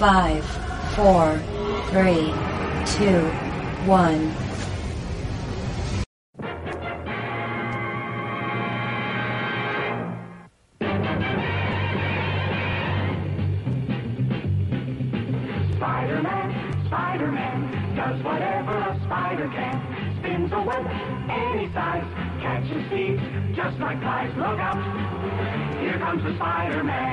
5, 4, 3, 2, 1. Spider-Man, Spider-Man, does whatever a spider can. Spins a web any size, catches thieves just like flies. Look out, here comes the Spider-Man.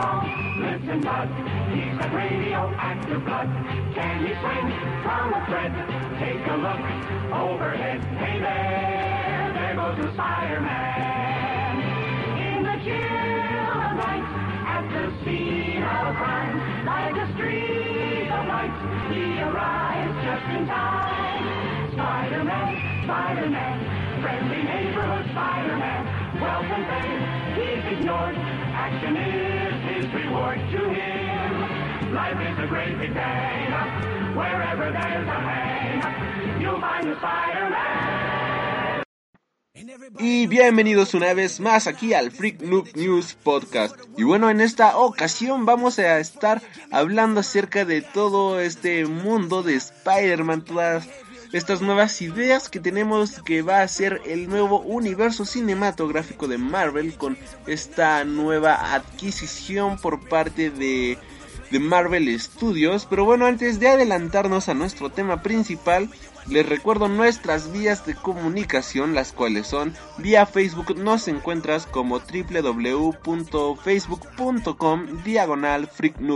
Strong? Lives in blood. He's got radioactive blood. Can he swing from a thread? Take a look overhead. Hey there, there goes the Spider-Man. In the chill of night, at the scene of crime, like a streak of light, he arrives just in time. Spider-Man, Spider-Man, friendly neighborhood Spider-Man, wealth and fame, he's ignored. Action is Y bienvenidos una vez más aquí al Freak Noob News Podcast. Y bueno, en esta ocasión vamos a estar hablando acerca de todo este mundo de Spider-Man, todas estas nuevas ideas que tenemos que va a ser el nuevo universo cinematográfico de Marvel con esta nueva adquisición por parte de, de Marvel Studios. Pero bueno, antes de adelantarnos a nuestro tema principal, les recuerdo nuestras vías de comunicación, las cuales son vía Facebook nos encuentras como www.facebook.com diagonal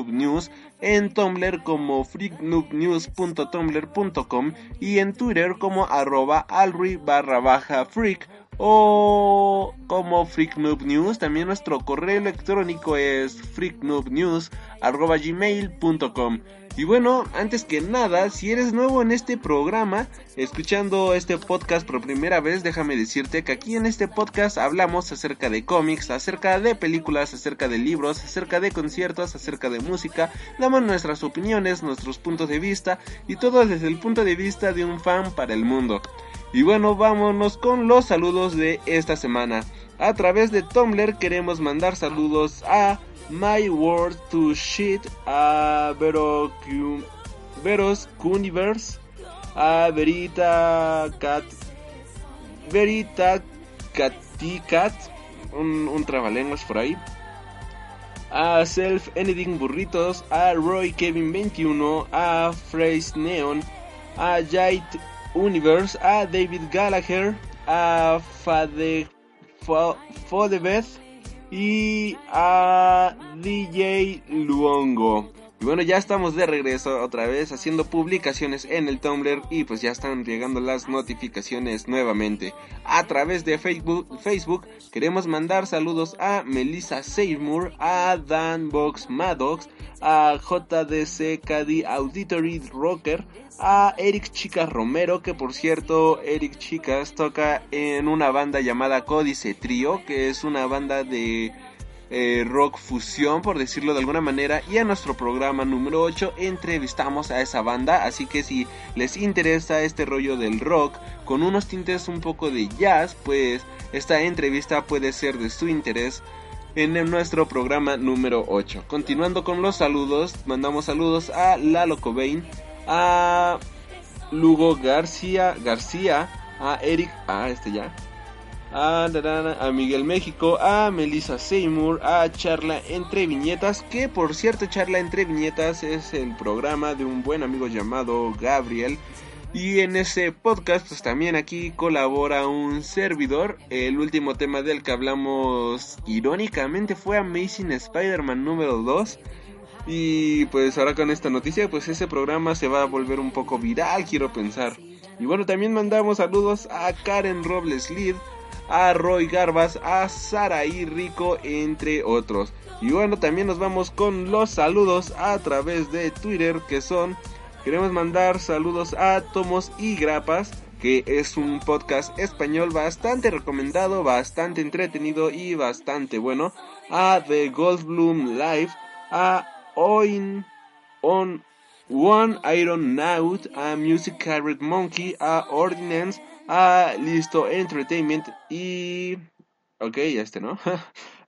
News, en Tumblr como freaknoobnews.tumblr.com y en Twitter como arroba alri barra baja freak o como Freak News. También nuestro correo electrónico es freaknoobnews.gmail.com Y bueno, antes que nada, si eres nuevo en este programa, escuchando este podcast por primera vez, déjame decirte que aquí en este podcast hablamos acerca de cómics, acerca de películas, acerca de libros, acerca de conciertos, acerca de música, damos nuestras opiniones, nuestros puntos de vista y todo desde el punto de vista de un fan para el mundo. Y bueno, vámonos con los saludos de esta semana. A través de Tumblr queremos mandar saludos a My World to Shit, a Vero, Veros Universe, a Verita Cat, Verita un, un trabalenguas por ahí, a Self Anything Burritos, a Roy Kevin 21, a Phrase Neon, a Jait Universe, a David Gallagher, a Fade, Fodebeth y a DJ Luongo. Y bueno, ya estamos de regreso otra vez haciendo publicaciones en el Tumblr y pues ya están llegando las notificaciones nuevamente. A través de Facebook, Facebook queremos mandar saludos a Melissa Seymour, a Dan Box Maddox, a JDC Caddy Auditory Rocker, a Eric Chicas Romero, que por cierto, Eric Chicas toca en una banda llamada Códice Trio, que es una banda de eh, rock fusión, por decirlo de alguna manera. Y a nuestro programa número 8 entrevistamos a esa banda. Así que si les interesa este rollo del rock con unos tintes un poco de jazz, pues esta entrevista puede ser de su interés en nuestro programa número 8. Continuando con los saludos, mandamos saludos a Lalo Cobain, a Lugo García, García, a Eric, a este ya, a, a Miguel México, a Melissa Seymour, a Charla Entre Viñetas, que por cierto Charla Entre Viñetas es el programa de un buen amigo llamado Gabriel. Y en ese podcast, pues también aquí colabora un servidor. El último tema del que hablamos irónicamente fue Amazing Spider-Man número 2. Y pues ahora con esta noticia, pues ese programa se va a volver un poco viral, quiero pensar. Y bueno, también mandamos saludos a Karen Robles Lid, a Roy Garbas, a Saraí Rico, entre otros. Y bueno, también nos vamos con los saludos a través de Twitter, que son, queremos mandar saludos a Tomos y Grapas, que es un podcast español bastante recomendado, bastante entretenido y bastante bueno. A The Goldblum Live, a Oin, On, One Iron Naut, a Music Carrot Monkey, a Ordinance, a Listo Entertainment y... Ok, ya este, ¿no?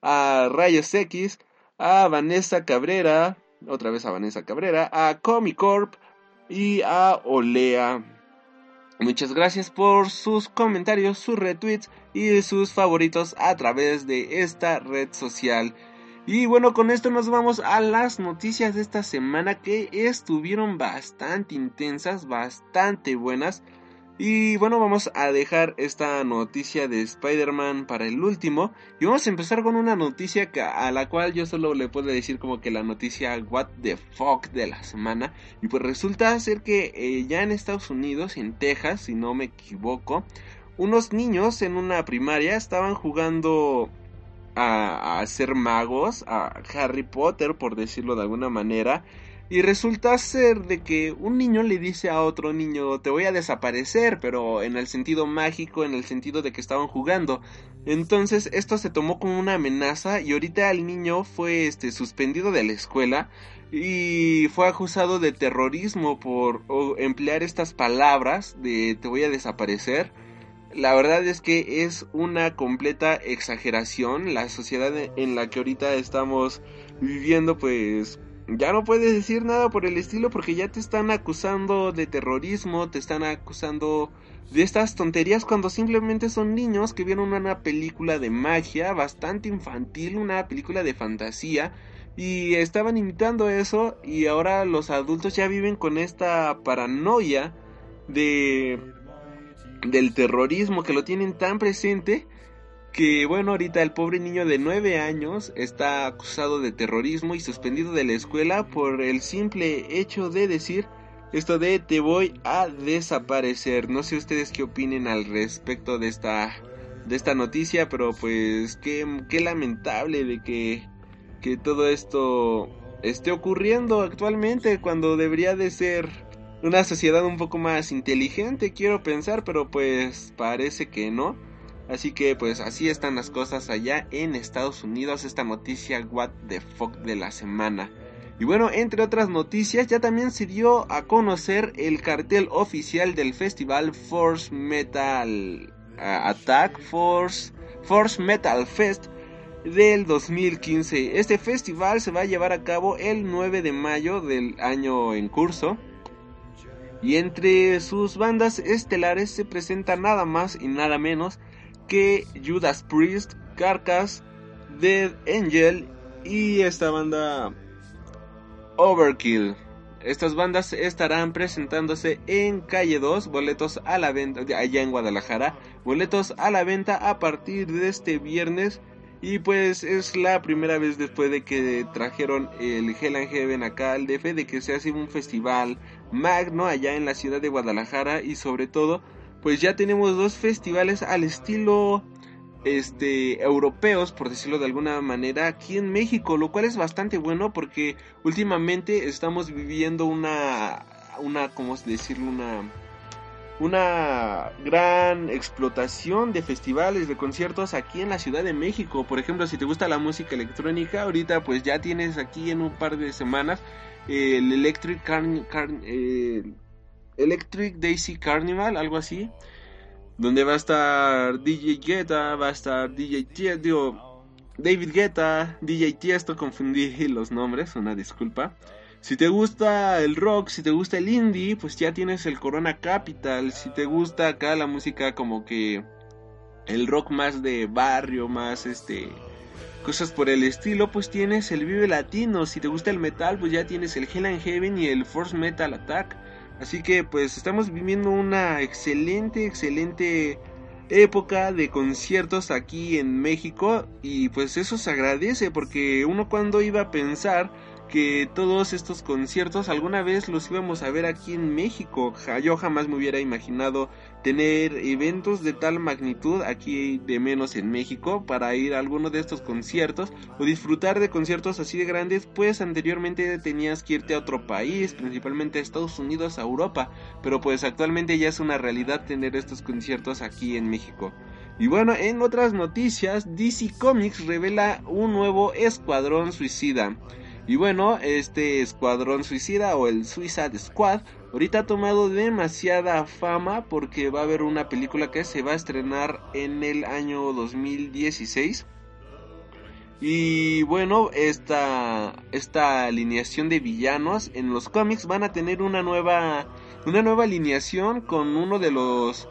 a Rayos X, a Vanessa Cabrera, otra vez a Vanessa Cabrera, a Comicorp y a Olea. Muchas gracias por sus comentarios, sus retweets y sus favoritos a través de esta red social. Y bueno, con esto nos vamos a las noticias de esta semana que estuvieron bastante intensas, bastante buenas. Y bueno, vamos a dejar esta noticia de Spider-Man para el último. Y vamos a empezar con una noticia a la cual yo solo le puedo decir como que la noticia What the fuck de la semana. Y pues resulta ser que eh, ya en Estados Unidos, en Texas, si no me equivoco, unos niños en una primaria estaban jugando a, a ser magos, a Harry Potter, por decirlo de alguna manera. Y resulta ser de que un niño le dice a otro niño, te voy a desaparecer, pero en el sentido mágico, en el sentido de que estaban jugando. Entonces esto se tomó como una amenaza y ahorita el niño fue este suspendido de la escuela y fue acusado de terrorismo por emplear estas palabras de te voy a desaparecer. La verdad es que es una completa exageración la sociedad en la que ahorita estamos viviendo pues ya no puedes decir nada por el estilo porque ya te están acusando de terrorismo, te están acusando de estas tonterías cuando simplemente son niños que vieron una película de magia bastante infantil, una película de fantasía y estaban imitando eso y ahora los adultos ya viven con esta paranoia de del terrorismo que lo tienen tan presente que bueno, ahorita el pobre niño de 9 años está acusado de terrorismo y suspendido de la escuela por el simple hecho de decir esto de te voy a desaparecer. No sé ustedes qué opinen al respecto de esta de esta noticia, pero pues qué, qué lamentable de que que todo esto esté ocurriendo actualmente cuando debería de ser una sociedad un poco más inteligente, quiero pensar, pero pues parece que no. Así que pues así están las cosas allá en Estados Unidos, esta noticia what the fuck de la semana. Y bueno, entre otras noticias, ya también se dio a conocer el cartel oficial del festival Force Metal Attack Force Force Metal Fest del 2015. Este festival se va a llevar a cabo el 9 de mayo del año en curso. Y entre sus bandas estelares se presenta nada más y nada menos que Judas Priest, Carcass, Dead Angel y esta banda Overkill. Estas bandas estarán presentándose en calle 2, boletos a la venta, allá en Guadalajara, boletos a la venta a partir de este viernes. Y pues es la primera vez después de que trajeron el Hell and Heaven acá al DF, de que se hace un festival magno allá en la ciudad de Guadalajara y sobre todo pues ya tenemos dos festivales al estilo este europeos por decirlo de alguna manera aquí en México lo cual es bastante bueno porque últimamente estamos viviendo una una cómo decirlo una una gran explotación de festivales, de conciertos aquí en la Ciudad de México. Por ejemplo, si te gusta la música electrónica, ahorita pues ya tienes aquí en un par de semanas el Electric Carn, eh, Electric Daisy Carnival, algo así. Donde va a estar DJ Guetta, va a estar DJ Tiesto, David Guetta, DJ Tiesto, confundí los nombres, una disculpa. Si te gusta el rock, si te gusta el indie, pues ya tienes el Corona Capital. Si te gusta acá la música como que el rock más de barrio, más este cosas por el estilo, pues tienes el Vive Latino. Si te gusta el metal, pues ya tienes el Hell and Heaven y el Force Metal Attack. Así que pues estamos viviendo una excelente, excelente época de conciertos aquí en México y pues eso se agradece porque uno cuando iba a pensar que todos estos conciertos alguna vez los íbamos a ver aquí en México. Yo jamás me hubiera imaginado tener eventos de tal magnitud aquí de menos en México para ir a alguno de estos conciertos o disfrutar de conciertos así de grandes, pues anteriormente tenías que irte a otro país, principalmente a Estados Unidos, a Europa, pero pues actualmente ya es una realidad tener estos conciertos aquí en México. Y bueno, en otras noticias, DC Comics revela un nuevo escuadrón suicida. Y bueno, este escuadrón suicida o el Suicide Squad ahorita ha tomado demasiada fama porque va a haber una película que se va a estrenar en el año 2016. Y bueno, esta, esta alineación de villanos en los cómics van a tener una nueva, una nueva alineación con uno de los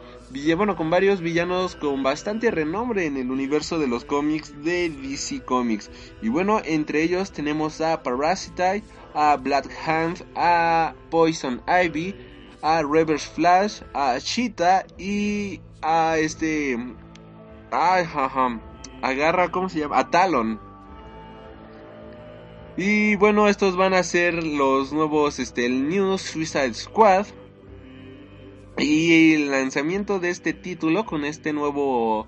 bueno, con varios villanos con bastante renombre en el universo de los cómics de DC Comics. Y bueno, entre ellos tenemos a Parasite, a Black Hand, a Poison Ivy, a Reverse Flash, a Cheetah y a este... Ay, jaja, agarra, ¿cómo se llama? A Talon. Y bueno, estos van a ser los nuevos, este, el New Suicide Squad. Y el lanzamiento de este título con este nuevo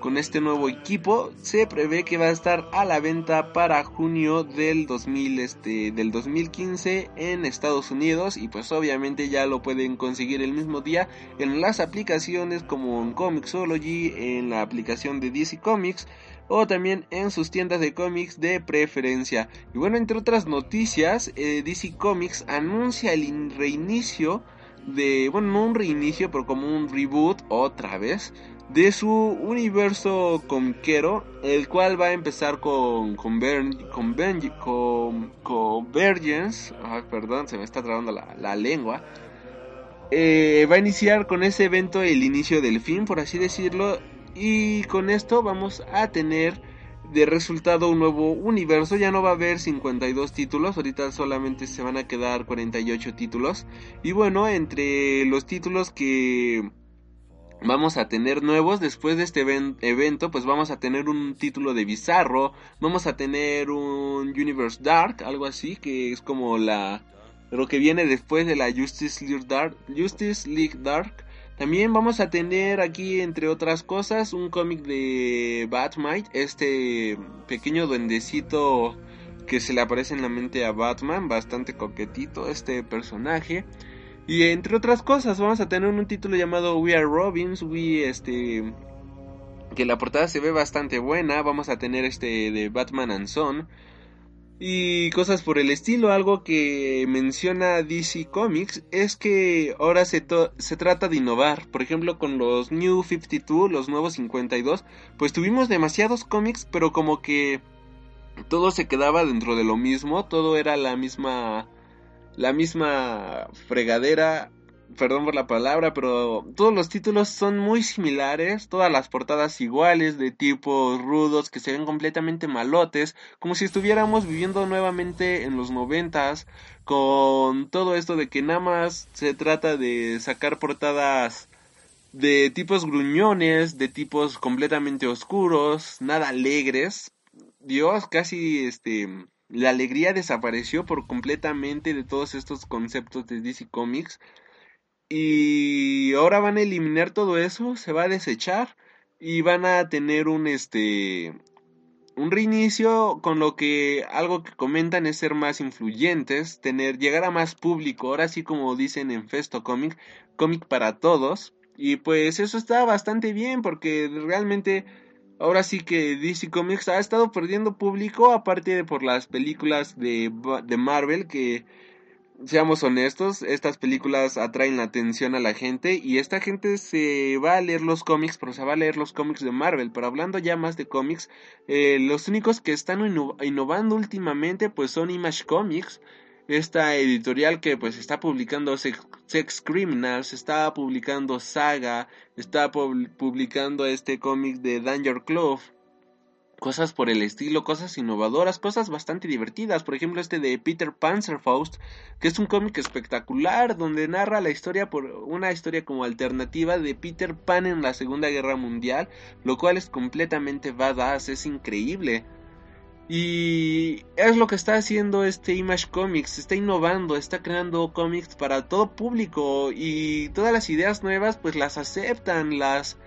con este nuevo equipo se prevé que va a estar a la venta para junio del 2000 este del 2015 en Estados Unidos y pues obviamente ya lo pueden conseguir el mismo día en las aplicaciones como en Comixology, en la aplicación de DC Comics o también en sus tiendas de cómics de preferencia. Y bueno, entre otras noticias, eh, DC Comics anuncia el reinicio de, bueno, no un reinicio, pero como un reboot otra vez de su universo conquero, el cual va a empezar con con, con, con Convergence, perdón, se me está trabando la, lengua. Eh, va a iniciar con ese evento el inicio del fin, por así decirlo, y con esto vamos a tener de resultado un nuevo universo. Ya no va a haber 52 títulos, ahorita solamente se van a quedar 48 títulos. Y bueno, entre los títulos que vamos a tener nuevos después de este evento, pues vamos a tener un título de Bizarro, vamos a tener un Universe Dark, algo así, que es como la lo que viene después de la Justice League Dark, Justice League Dark también vamos a tener aquí, entre otras cosas, un cómic de Batmite, este pequeño duendecito que se le aparece en la mente a Batman, bastante coquetito este personaje. Y entre otras cosas, vamos a tener un título llamado We Are Robins, We este que la portada se ve bastante buena, vamos a tener este de Batman and Son y cosas por el estilo. Algo que menciona DC Comics es que ahora se, se trata de innovar. Por ejemplo, con los New 52, los nuevos 52, pues tuvimos demasiados cómics, pero como que todo se quedaba dentro de lo mismo, todo era la misma la misma fregadera perdón por la palabra, pero todos los títulos son muy similares, todas las portadas iguales, de tipos rudos, que se ven completamente malotes, como si estuviéramos viviendo nuevamente en los noventas, con todo esto de que nada más se trata de sacar portadas de tipos gruñones, de tipos completamente oscuros, nada alegres. Dios, casi este la alegría desapareció por completamente de todos estos conceptos de DC Comics. Y ahora van a eliminar todo eso, se va a desechar y van a tener un este un reinicio con lo que algo que comentan es ser más influyentes, tener llegar a más público, ahora sí como dicen en Festo Comic, cómic para todos y pues eso está bastante bien porque realmente ahora sí que DC Comics ha estado perdiendo público aparte de por las películas de, de Marvel que seamos honestos, estas películas atraen la atención a la gente y esta gente se va a leer los cómics, pero se va a leer los cómics de Marvel. Pero hablando ya más de cómics, eh, los únicos que están innovando últimamente pues son Image Comics, esta editorial que pues está publicando Sex, Criminals, está publicando Saga, está publicando este cómic de Danger Clove cosas por el estilo, cosas innovadoras, cosas bastante divertidas. Por ejemplo, este de Peter Panzerfaust, que es un cómic espectacular donde narra la historia por una historia como alternativa de Peter Pan en la Segunda Guerra Mundial, lo cual es completamente badass, es increíble. Y es lo que está haciendo este Image Comics, está innovando, está creando cómics para todo público y todas las ideas nuevas pues las aceptan, las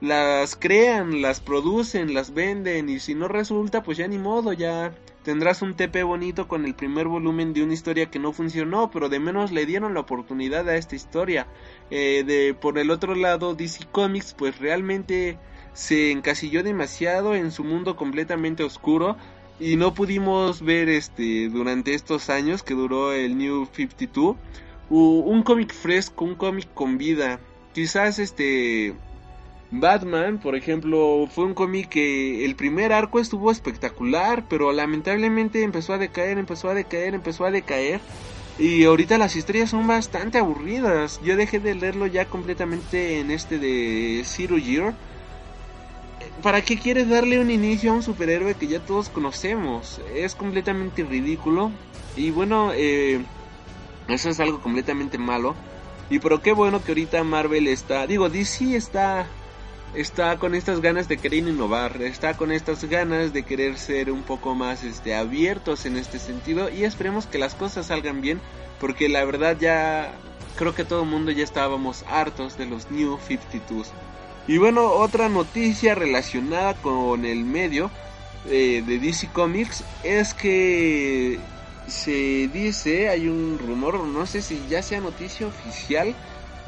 las crean, las producen, las venden y si no resulta pues ya ni modo, ya tendrás un TP bonito con el primer volumen de una historia que no funcionó, pero de menos le dieron la oportunidad a esta historia. Eh, de por el otro lado DC Comics pues realmente se encasilló demasiado en su mundo completamente oscuro y no pudimos ver este durante estos años que duró el New 52 un cómic fresco, un cómic con vida. Quizás este Batman, por ejemplo, fue un cómic que el primer arco estuvo espectacular, pero lamentablemente empezó a decaer, empezó a decaer, empezó a decaer. Y ahorita las historias son bastante aburridas. Yo dejé de leerlo ya completamente en este de Zero Year. ¿Para qué quieres darle un inicio a un superhéroe que ya todos conocemos? Es completamente ridículo. Y bueno, eh, eso es algo completamente malo. Y pero qué bueno que ahorita Marvel está, digo, DC está está con estas ganas de querer innovar, está con estas ganas de querer ser un poco más este abiertos en este sentido y esperemos que las cosas salgan bien, porque la verdad ya creo que todo el mundo ya estábamos hartos de los New 52. Y bueno, otra noticia relacionada con el medio eh, de DC Comics es que se dice, hay un rumor, no sé si ya sea noticia oficial,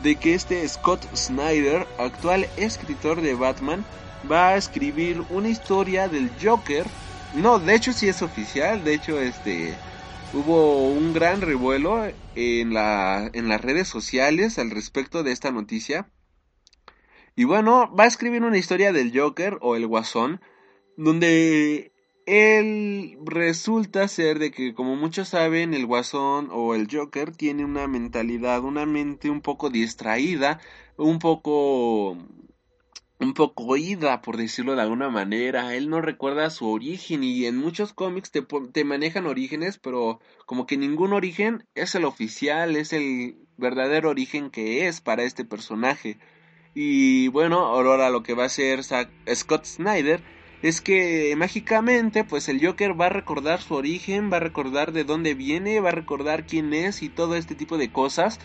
de que este Scott Snyder, actual escritor de Batman, va a escribir una historia del Joker. No, de hecho sí es oficial, de hecho este hubo un gran revuelo en la en las redes sociales al respecto de esta noticia. Y bueno, va a escribir una historia del Joker o el Guasón donde él resulta ser de que, como muchos saben, el Guasón o el Joker tiene una mentalidad, una mente un poco distraída, un poco un poco oída, por decirlo de alguna manera. Él no recuerda su origen y en muchos cómics te, te, manejan orígenes, pero como que ningún origen es el oficial, es el verdadero origen que es para este personaje. Y bueno, ahora lo que va a hacer Scott Snyder es que mágicamente pues el Joker va a recordar su origen, va a recordar de dónde viene, va a recordar quién es y todo este tipo de cosas.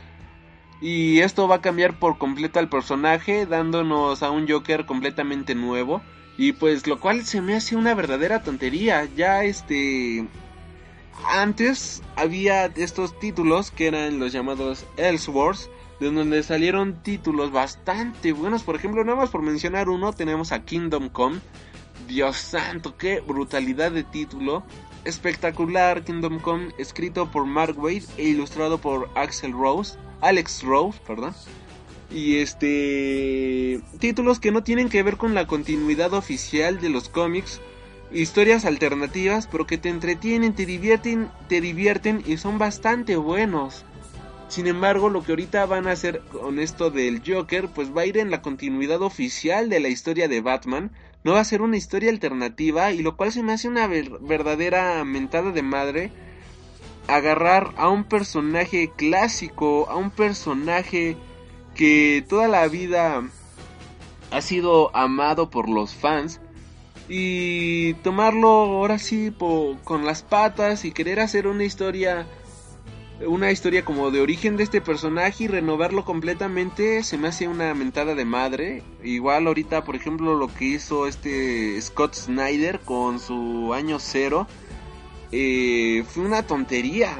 Y esto va a cambiar por completo al personaje, dándonos a un Joker completamente nuevo. Y pues lo cual se me hace una verdadera tontería. Ya este... Antes había estos títulos que eran los llamados Elseworlds. De donde salieron títulos bastante buenos. Por ejemplo, nada más por mencionar uno, tenemos a Kingdom Come Dios santo, qué brutalidad de título. Espectacular Kingdom Come, escrito por Mark Wade e ilustrado por Axel Rose, Alex Rose, perdón. Y este títulos que no tienen que ver con la continuidad oficial de los cómics, historias alternativas, pero que te entretienen, te divierten, te divierten y son bastante buenos. Sin embargo, lo que ahorita van a hacer con esto del Joker, pues va a ir en la continuidad oficial de la historia de Batman, no va a ser una historia alternativa y lo cual se me hace una verdadera mentada de madre agarrar a un personaje clásico, a un personaje que toda la vida ha sido amado por los fans y tomarlo ahora sí con las patas y querer hacer una historia una historia como de origen de este personaje y renovarlo completamente se me hace una mentada de madre. Igual ahorita, por ejemplo, lo que hizo este Scott Snyder con su año cero eh, fue una tontería.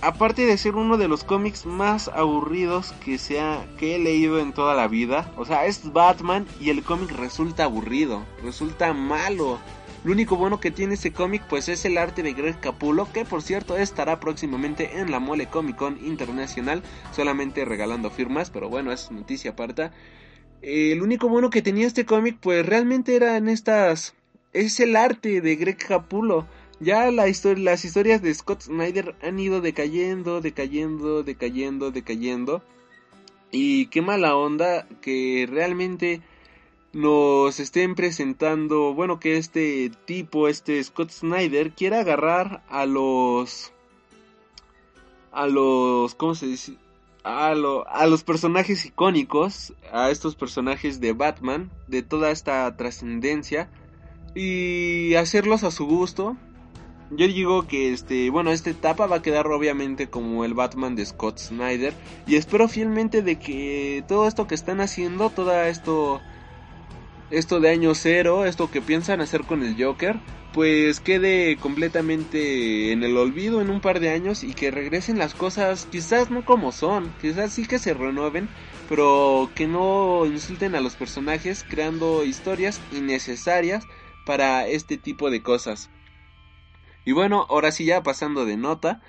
Aparte de ser uno de los cómics más aburridos que, sea, que he leído en toda la vida. O sea, es Batman y el cómic resulta aburrido, resulta malo. Lo único bueno que tiene ese cómic pues es el arte de Greg Capullo, que por cierto estará próximamente en la Mole Comic Con Internacional, solamente regalando firmas, pero bueno, es noticia aparte. el único bueno que tenía este cómic pues realmente era en estas... es el arte de Greg Capullo. Ya la las historias de Scott Snyder han ido decayendo, decayendo, decayendo, decayendo. Y qué mala onda que realmente nos estén presentando, bueno, que este tipo, este Scott Snyder, quiera agarrar a los... a los... ¿cómo se dice? A, lo, a los personajes icónicos, a estos personajes de Batman, de toda esta trascendencia, y hacerlos a su gusto. Yo digo que este, bueno, esta etapa va a quedar obviamente como el Batman de Scott Snyder y espero fielmente de que todo esto que están haciendo, todo esto esto de año cero, esto que piensan hacer con el Joker, pues quede completamente en el olvido en un par de años y que regresen las cosas quizás no como son, quizás sí que se renueven, pero que no insulten a los personajes creando historias innecesarias para este tipo de cosas. Y bueno, ahora sí ya pasando de nota,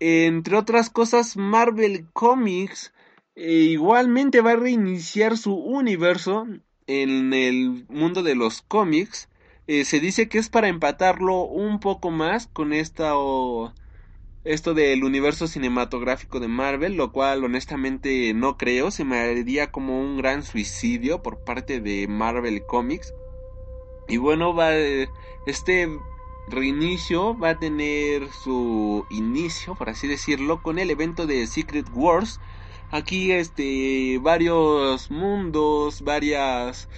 entre otras cosas Marvel Comics eh, igualmente va a reiniciar su universo en el mundo de los cómics. Eh, se dice que es para empatarlo un poco más con esta esto del universo cinematográfico de Marvel, lo cual honestamente no creo, se me haría como un gran suicidio por parte de Marvel Comics. Y bueno, va este reinicio va a tener su inicio, por así decirlo, con el evento de Secret Wars. Aquí este varios mundos, varias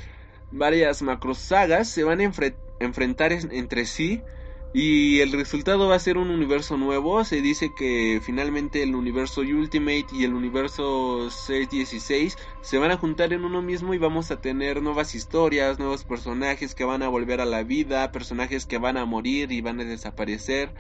varias macrosagas se van a enfrentar entre sí y el resultado va a ser un universo nuevo. Se dice que finalmente el universo Ultimate y el universo 616 se van a juntar en uno mismo y vamos a tener nuevas historias, nuevos personajes que van a volver a la vida, personajes que van a morir y van a desaparecer.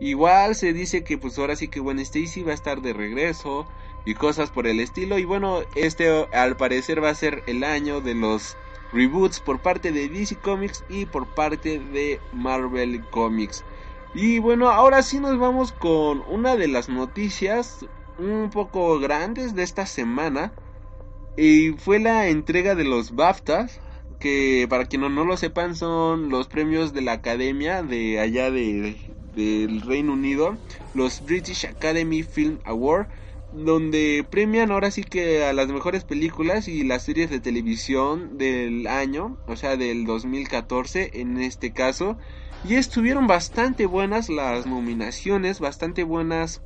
Igual se dice que pues ahora sí que Gwen Stacy va a estar de regreso y cosas por el estilo. Y bueno, este al parecer va a ser el año de los reboots por parte de DC Comics y por parte de Marvel Comics. Y bueno, ahora sí nos vamos con una de las noticias un poco grandes de esta semana. Y fue la entrega de los BAFTAs, que para quienes no lo sepan son los premios de la academia de allá de, del Reino Unido, los British Academy Film Award donde premian ahora sí que a las mejores películas y las series de televisión del año, o sea, del 2014 en este caso. Y estuvieron bastante buenas las nominaciones, bastante buenas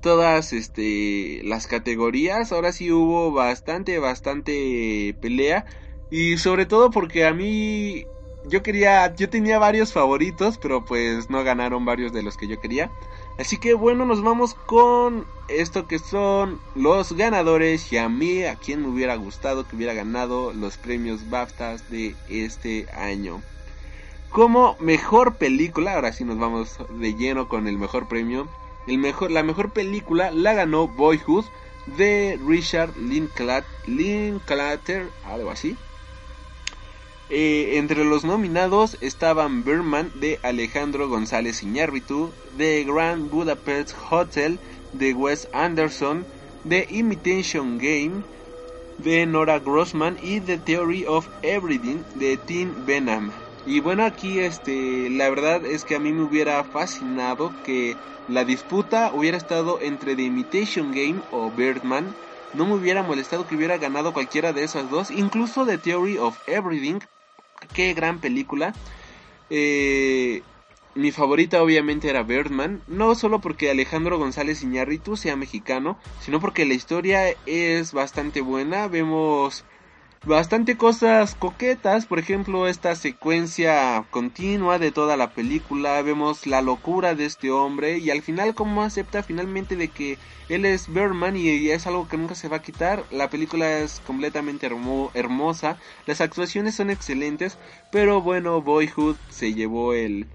todas este las categorías. Ahora sí hubo bastante bastante pelea y sobre todo porque a mí yo quería yo tenía varios favoritos, pero pues no ganaron varios de los que yo quería. Así que bueno, nos vamos con esto que son los ganadores y a mí, a quien me hubiera gustado que hubiera ganado los premios BAFTAs de este año. Como mejor película, ahora sí nos vamos de lleno con el mejor premio. El mejor, la mejor película la ganó Boyhood de Richard Linklater, algo así. Eh, entre los nominados estaban Birdman de Alejandro González Iñárritu, The Grand Budapest Hotel de Wes Anderson, The Imitation Game de Nora Grossman y The Theory of Everything de Tim Benham. Y bueno, aquí este, la verdad es que a mí me hubiera fascinado que la disputa hubiera estado entre The Imitation Game o Birdman. No me hubiera molestado que hubiera ganado cualquiera de esas dos, incluso The Theory of Everything, qué gran película. Eh, mi favorita obviamente era Birdman, no solo porque Alejandro González Iñárritu sea mexicano, sino porque la historia es bastante buena, vemos bastante cosas coquetas, por ejemplo, esta secuencia continua de toda la película, vemos la locura de este hombre y al final cómo acepta finalmente de que él es Birdman y es algo que nunca se va a quitar. La película es completamente hermosa, las actuaciones son excelentes, pero bueno, Boyhood se llevó el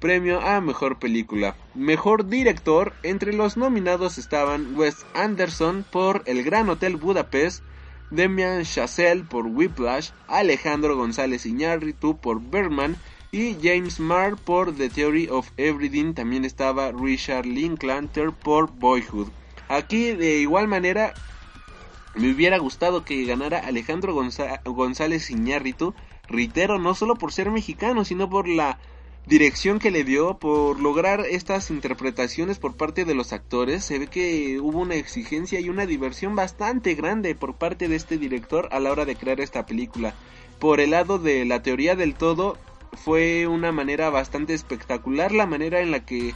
premio a mejor película. Mejor director, entre los nominados estaban Wes Anderson por El Gran Hotel Budapest, Demian Chazelle por Whiplash, Alejandro González Iñárritu por Berman y James Marr por The Theory of Everything. También estaba Richard Linklater por Boyhood. Aquí de igual manera me hubiera gustado que ganara Alejandro González Iñárritu. Reitero, no solo por ser mexicano, sino por la dirección que le dio por lograr estas interpretaciones por parte de los actores. Se ve que hubo una exigencia y una diversión bastante grande por parte de este director a la hora de crear esta película. Por el lado de la teoría del todo, fue una manera bastante espectacular la manera en la que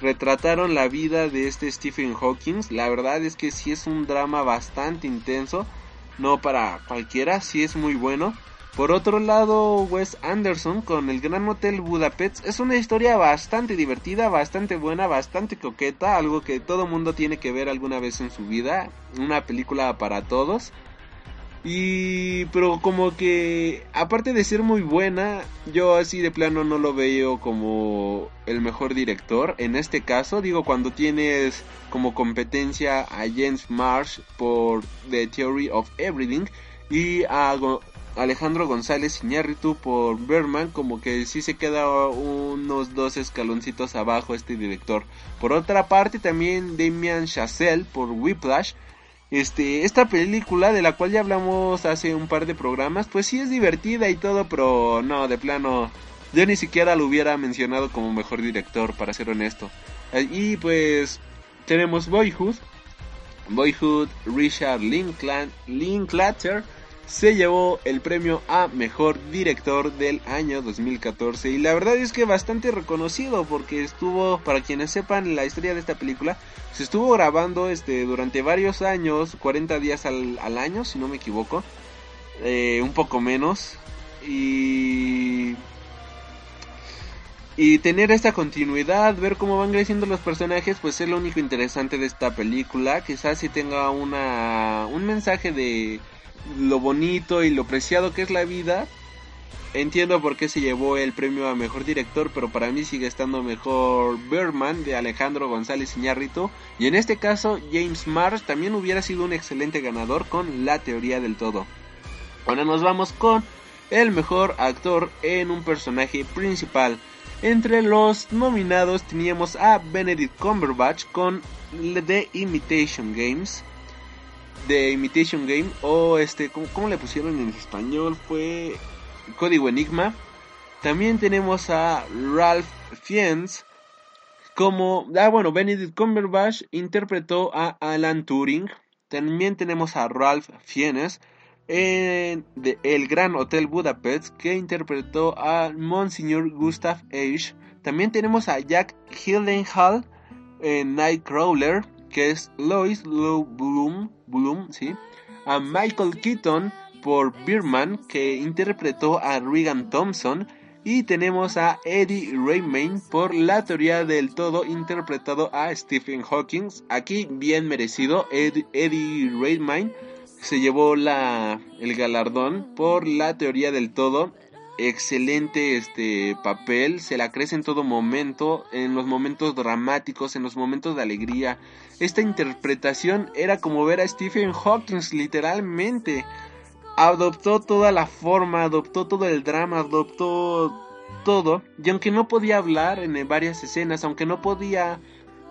retrataron la vida de este Stephen Hawking. La verdad es que sí es un drama bastante intenso, no para cualquiera, sí es muy bueno. Por otro lado, Wes Anderson con el Gran Hotel Budapest es una historia bastante divertida, bastante buena, bastante coqueta, algo que todo mundo tiene que ver alguna vez en su vida, una película para todos. Y pero como que aparte de ser muy buena, yo así de plano no lo veo como el mejor director. En este caso, digo cuando tienes como competencia a James Marsh por The Theory of Everything y a Alejandro González Iñárritu por Berman como que sí se queda unos dos escaloncitos abajo este director. Por otra parte también Damian Chazelle por Whiplash Este, esta película de la cual ya hablamos hace un par de programas, pues sí es divertida y todo, pero no, de plano, yo ni siquiera lo hubiera mencionado como mejor director, para ser honesto. Y pues tenemos Boyhood, Boyhood, Richard Linklater se llevó el premio a mejor director del año 2014 y la verdad es que bastante reconocido porque estuvo para quienes sepan la historia de esta película se estuvo grabando este durante varios años 40 días al, año si no me equivoco eh, un poco menos y y tener esta continuidad, ver cómo van creciendo los personajes, pues es lo único interesante de esta película. Quizás si tenga una un mensaje de lo bonito y lo preciado que es la vida. Entiendo por qué se llevó el premio a mejor director, pero para mí sigue estando mejor Birdman de Alejandro González Iñárritu. Y en este caso, James Marsh también hubiera sido un excelente ganador con La teoría del todo. Ahora nos vamos con el mejor actor en un personaje principal. Entre los nominados teníamos a Benedict Cumberbatch con The Imitation Games. The Imitation Game o este, ¿cómo, le pusieron en español? Fue Código Enigma. También tenemos a Ralph Fiennes como, ah bueno, Benedict Cumberbatch interpretó a Alan Turing. También tenemos a Ralph Fiennes en El Gran Hotel Budapest que interpretó a Monsignor Gustav Age. También tenemos a Jack Hildenhall en Nightcrawler que es Lois Bloom, Bloom, ¿sí? A Michael Keaton por Birman que interpretó a Regan Thompson y tenemos a Eddie Redmayne por La teoría del todo interpretado a Stephen Hawking. Aquí bien merecido, Eddie Redmayne se llevó la, el galardón por la teoría del todo. Excelente este papel, se la crece en todo momento, en los momentos dramáticos, en los momentos de alegría. Esta interpretación era como ver a Stephen Hawking literalmente. Adoptó toda la forma, adoptó todo el drama, adoptó todo. Y aunque no podía hablar en varias escenas, aunque no podía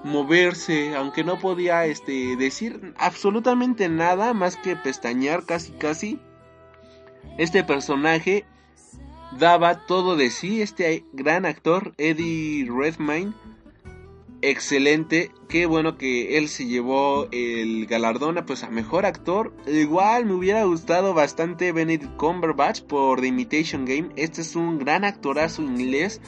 moverse, aunque no podía este decir absolutamente nada más que pestañear casi casi. Este personaje daba todo de sí, este gran actor Eddie Redmayne. Excelente, qué bueno que él se llevó el galardón a, pues a mejor actor. Igual me hubiera gustado bastante Benedict Cumberbatch por The Imitation Game. Este es un gran actorazo inglés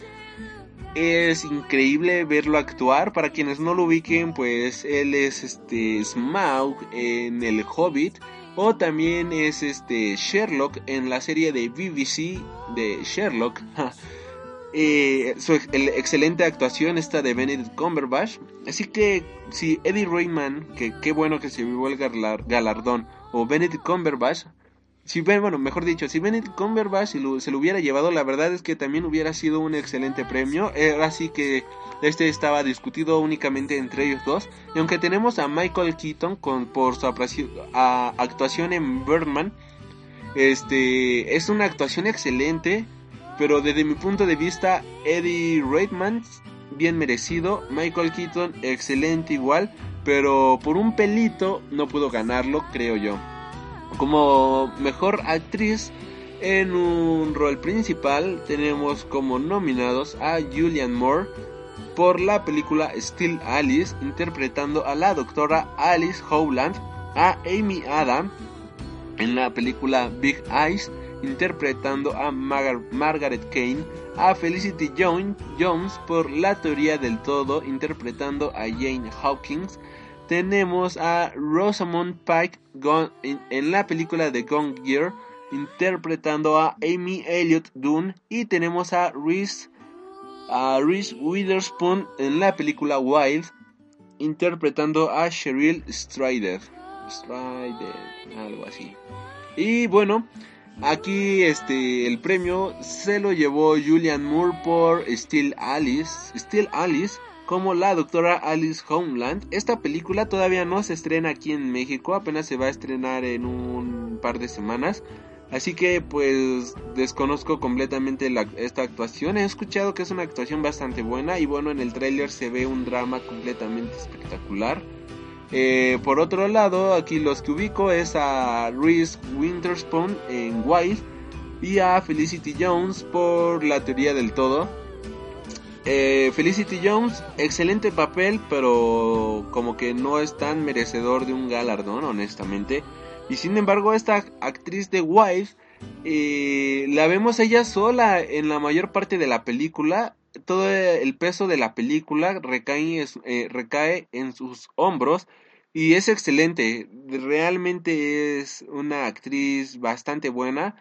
es increíble verlo actuar. Para quienes no lo ubiquen, pues él es este Smaug en El Hobbit. O también es este Sherlock en la serie de BBC de Sherlock. eh, su excelente actuación está de Benedict Cumberbatch. Así que si Eddie Rayman, que qué bueno que se vivió el galardón, o Benedict Cumberbatch, si bueno, mejor dicho, si Benedict se lo hubiera llevado, la verdad es que también hubiera sido un excelente premio. Era así que este estaba discutido únicamente entre ellos dos. Y aunque tenemos a Michael Keaton con, por su actuación en Birdman, este es una actuación excelente. Pero desde mi punto de vista, Eddie Redmayne, bien merecido. Michael Keaton, excelente igual. Pero por un pelito no pudo ganarlo, creo yo. Como mejor actriz en un rol principal tenemos como nominados a Julianne Moore por la película Still Alice interpretando a la doctora Alice Howland, a Amy Adam en la película Big Eyes interpretando a Margaret Kane, a Felicity Jones por La teoría del todo interpretando a Jane Hawkins, tenemos a Rosamund Pike en, la película de Gone Gear interpretando a Amy Elliott Dunn y tenemos a Reese, a Reese Witherspoon en la película Wild interpretando a Cheryl Strider. Strider, algo así. Y bueno, aquí este el premio se lo llevó Julian Moore por Still Alice, Still Alice como la doctora Alice Homeland. Esta película todavía no se estrena aquí en México, apenas se va a estrenar en un par de semanas. Así que pues desconozco completamente esta actuación. He escuchado que es una actuación bastante buena y bueno, en el tráiler se ve un drama completamente espectacular. Eh, por otro lado, aquí los que ubico es a Reese Winterspoon en Wild y a Felicity Jones por la teoría del todo. Eh, Felicity Jones, excelente papel, pero como que no es tan merecedor de un galardón, honestamente. Y sin embargo, esta actriz de Wild, eh, la vemos ella sola en la mayor parte de la película. Todo el peso de la película recae, eh, recae en sus hombros y es excelente. Realmente es una actriz bastante buena.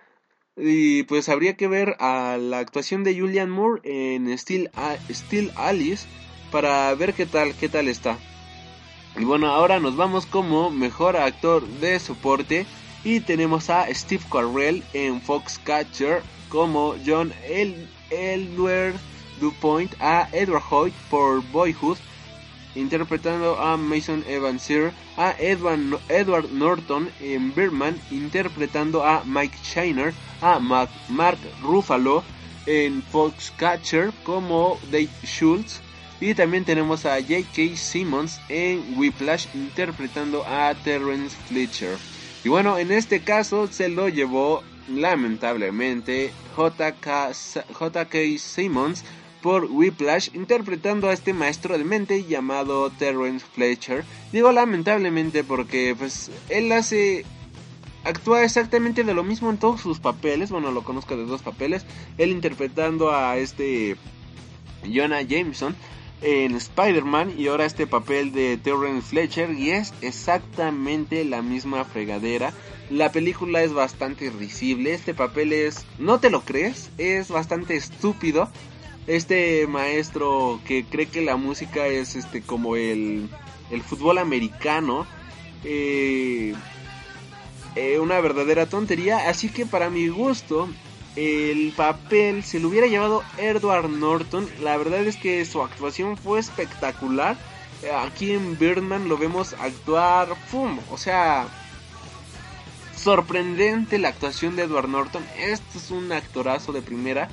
Y pues habría que ver a la actuación de Julian Moore en Steel, Alice para ver qué tal, qué tal está. Y bueno, ahora nos vamos como mejor actor de soporte y tenemos a Steve Carell en Foxcatcher como John El Elwer DuPoint, a Edward Hoyt por Boyhood interpretando a Mason Evans a Edward, Norton en Birdman interpretando a Mike Shiner, a Mark Ruffalo en Foxcatcher como Dave Schultz y también tenemos a J.K. Simmons en Whiplash interpretando a Terrence Fletcher. Y bueno, en este caso se lo llevó lamentablemente J.K. Simmons por Whiplash interpretando a este maestro de mente llamado Terrence Fletcher. Digo lamentablemente porque pues él hace actúa exactamente de lo mismo en todos sus papeles, bueno, lo conozco de dos papeles, él interpretando a este Jonah Jameson en Spider-Man y ahora este papel de Terrence Fletcher y es exactamente la misma fregadera. La película es bastante risible, este papel es, no te lo crees, es bastante estúpido, este maestro que cree que la música es este como el, el fútbol americano. Eh, eh, una verdadera tontería. Así que para mi gusto, el papel se lo hubiera llevado Edward Norton. La verdad es que su actuación fue espectacular. Aquí en Birdman lo vemos actuar, ¡fum! O sea, sorprendente la actuación de Edward Norton. Este es un actorazo de primera.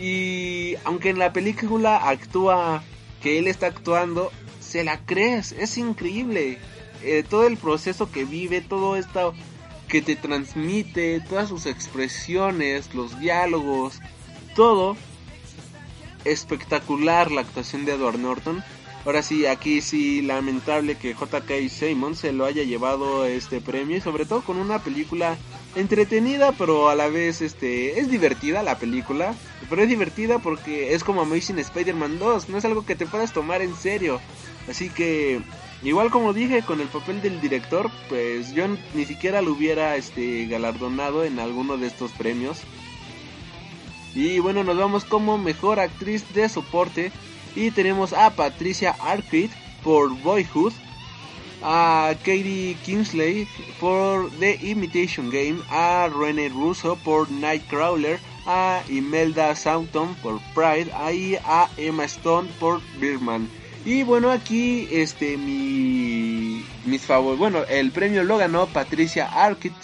Y aunque en la película actúa que él está actuando, se la crees, es increíble. Eh, todo el proceso que vive, todo esto que te transmite, todas sus expresiones, los diálogos, todo espectacular la actuación de Edward Norton. Ahora sí, aquí sí, lamentable que J.K. Simon se lo haya llevado este premio y sobre todo con una película entretenida, pero a la vez este es divertida la película, pero es divertida porque es como Amazing Spider-Man 2, no es algo que te puedas tomar en serio. Así que igual como dije con el papel del director, pues yo ni siquiera lo hubiera este galardonado en alguno de estos premios. Y bueno, nos vamos como mejor actriz de soporte y tenemos a Patricia Arquette por Boyhood, a Katie Kingsley por The Imitation Game, a Rene Russo por Nightcrawler, a Imelda Saunton por Pride, y a Emma Stone por Birdman. Y bueno, aquí este mi mis favoritos, bueno, el premio lo ganó Patricia Arquette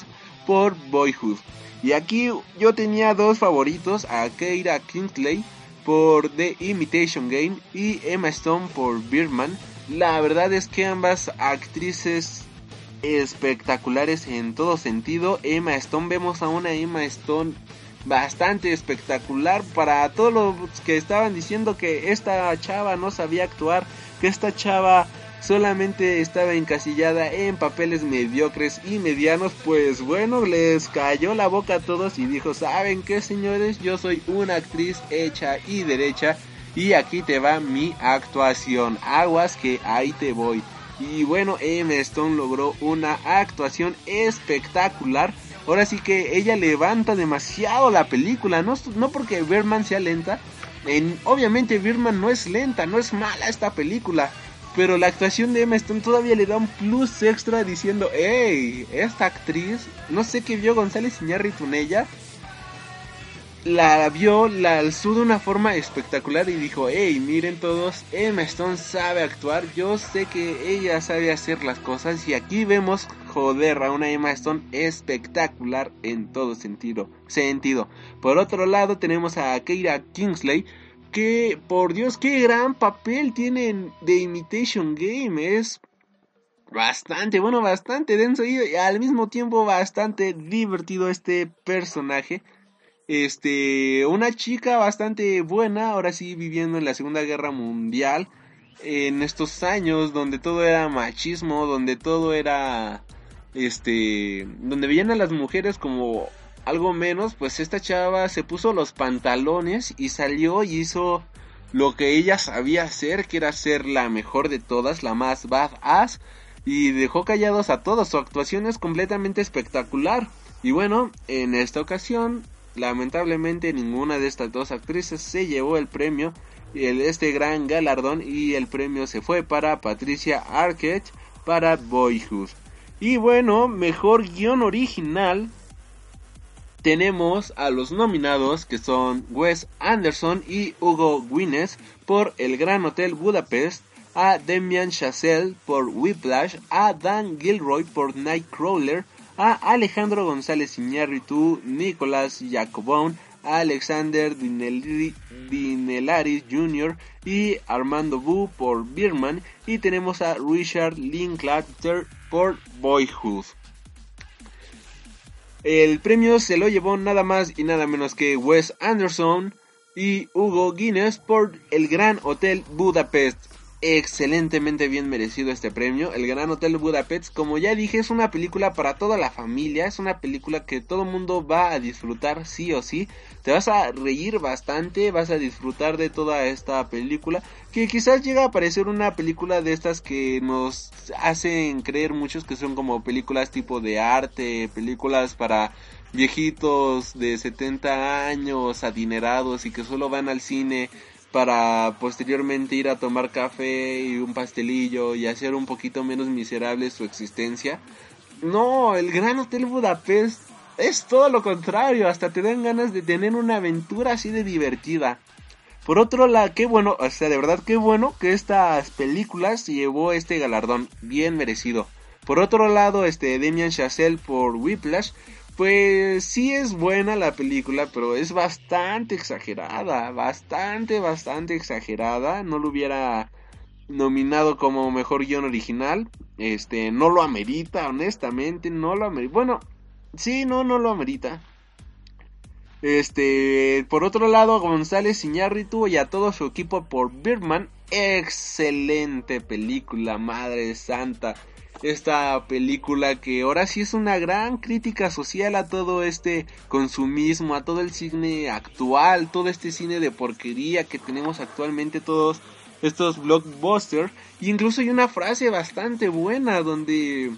por Boyhood. Y aquí yo tenía dos favoritos, a Keira Kingsley por The Imitation Game y Emma Stone por Birdman. La verdad es que ambas actrices espectaculares en todo sentido. Emma Stone, vemos a una Emma Stone bastante espectacular para todos los que estaban diciendo que esta chava no sabía actuar, que esta chava solamente estaba encasillada en papeles mediocres y medianos, pues bueno, les cayó la boca a todos y dijo, ¿saben qué señores? Yo soy una actriz hecha y derecha y aquí te va mi actuación. Aguas que ahí te voy. Y bueno, Emma Stone logró una actuación espectacular. Ahora sí que ella levanta demasiado la película, no, no porque Birdman sea lenta. En, obviamente Birdman no es lenta, no es mala esta película pero la actuación de Emma Stone todavía le da un plus extra diciendo, hey, esta actriz, no sé qué vio González Iñárritu en ella, la vio, la alzó de una forma espectacular y dijo, hey, miren todos, Emma Stone sabe actuar, yo sé que ella sabe hacer las cosas y aquí vemos, joder, a una Emma Stone espectacular en todo sentido. sentido. Por otro lado tenemos a Keira Kingsley, que por Dios, qué gran papel tienen de Imitation Game. Es bastante, bueno, bastante denso y al mismo tiempo bastante divertido este personaje. Este, una chica bastante buena, ahora sí viviendo en la Segunda Guerra Mundial, en estos años donde todo era machismo, donde todo era, este, donde veían a las mujeres como algo menos, pues esta chava se puso los pantalones y salió y hizo lo que ella sabía hacer, que era ser la mejor de todas, la más badass, y dejó callados a todos. Su actuación es completamente espectacular. Y bueno, en esta ocasión, lamentablemente ninguna de estas dos actrices se llevó el premio, el, este gran galardón, y el premio se fue para Patricia Arquette para Boyhood. Y bueno, mejor guion original. Tenemos a los nominados que son Wes Anderson y Hugo Guinness por El Gran Hotel Budapest, a Demian Chazelle por Whiplash, a Dan Gilroy por Nightcrawler, a Alejandro González Iñárritu, Nicolás Jacobón, a Alexander Dinelaris Jr. y Armando Bu por Birman y tenemos a Richard Linklater por Boyhood. El premio se lo llevó nada más y nada menos que Wes Anderson y Hugo Guinness por El Gran Hotel Budapest excelentemente bien merecido este premio. El Gran Hotel Budapest, como ya dije, es una película para toda la familia, es una película que todo mundo va a disfrutar sí o sí. Te vas a reír bastante, vas a disfrutar de toda esta película, que quizás llega a parecer una película de estas que nos hacen creer muchos que son como películas tipo de arte, películas para viejitos de 70 años, adinerados y que solo van al cine para posteriormente ir a tomar café y un pastelillo y hacer un poquito menos miserable su existencia. No, el Gran Hotel Budapest es todo lo contrario, hasta te dan ganas de tener una aventura así de divertida. Por otro lado, qué bueno, o sea, de verdad qué bueno que estas películas llevó este galardón, bien merecido. Por otro lado, este Demian Chazelle por Whiplash pues sí es buena la película, pero es bastante exagerada, bastante, bastante exagerada. No lo hubiera nominado como mejor guion original. Este, no lo amerita, honestamente, no lo amerita. Bueno, sí, no, no lo amerita. Este, por otro lado, González Iñárritu y a todo su equipo por Birdman, excelente película, madre santa esta película que ahora sí es una gran crítica social a todo este consumismo, a todo el cine actual, todo este cine de porquería que tenemos actualmente todos estos blockbusters. Y incluso hay una frase bastante buena donde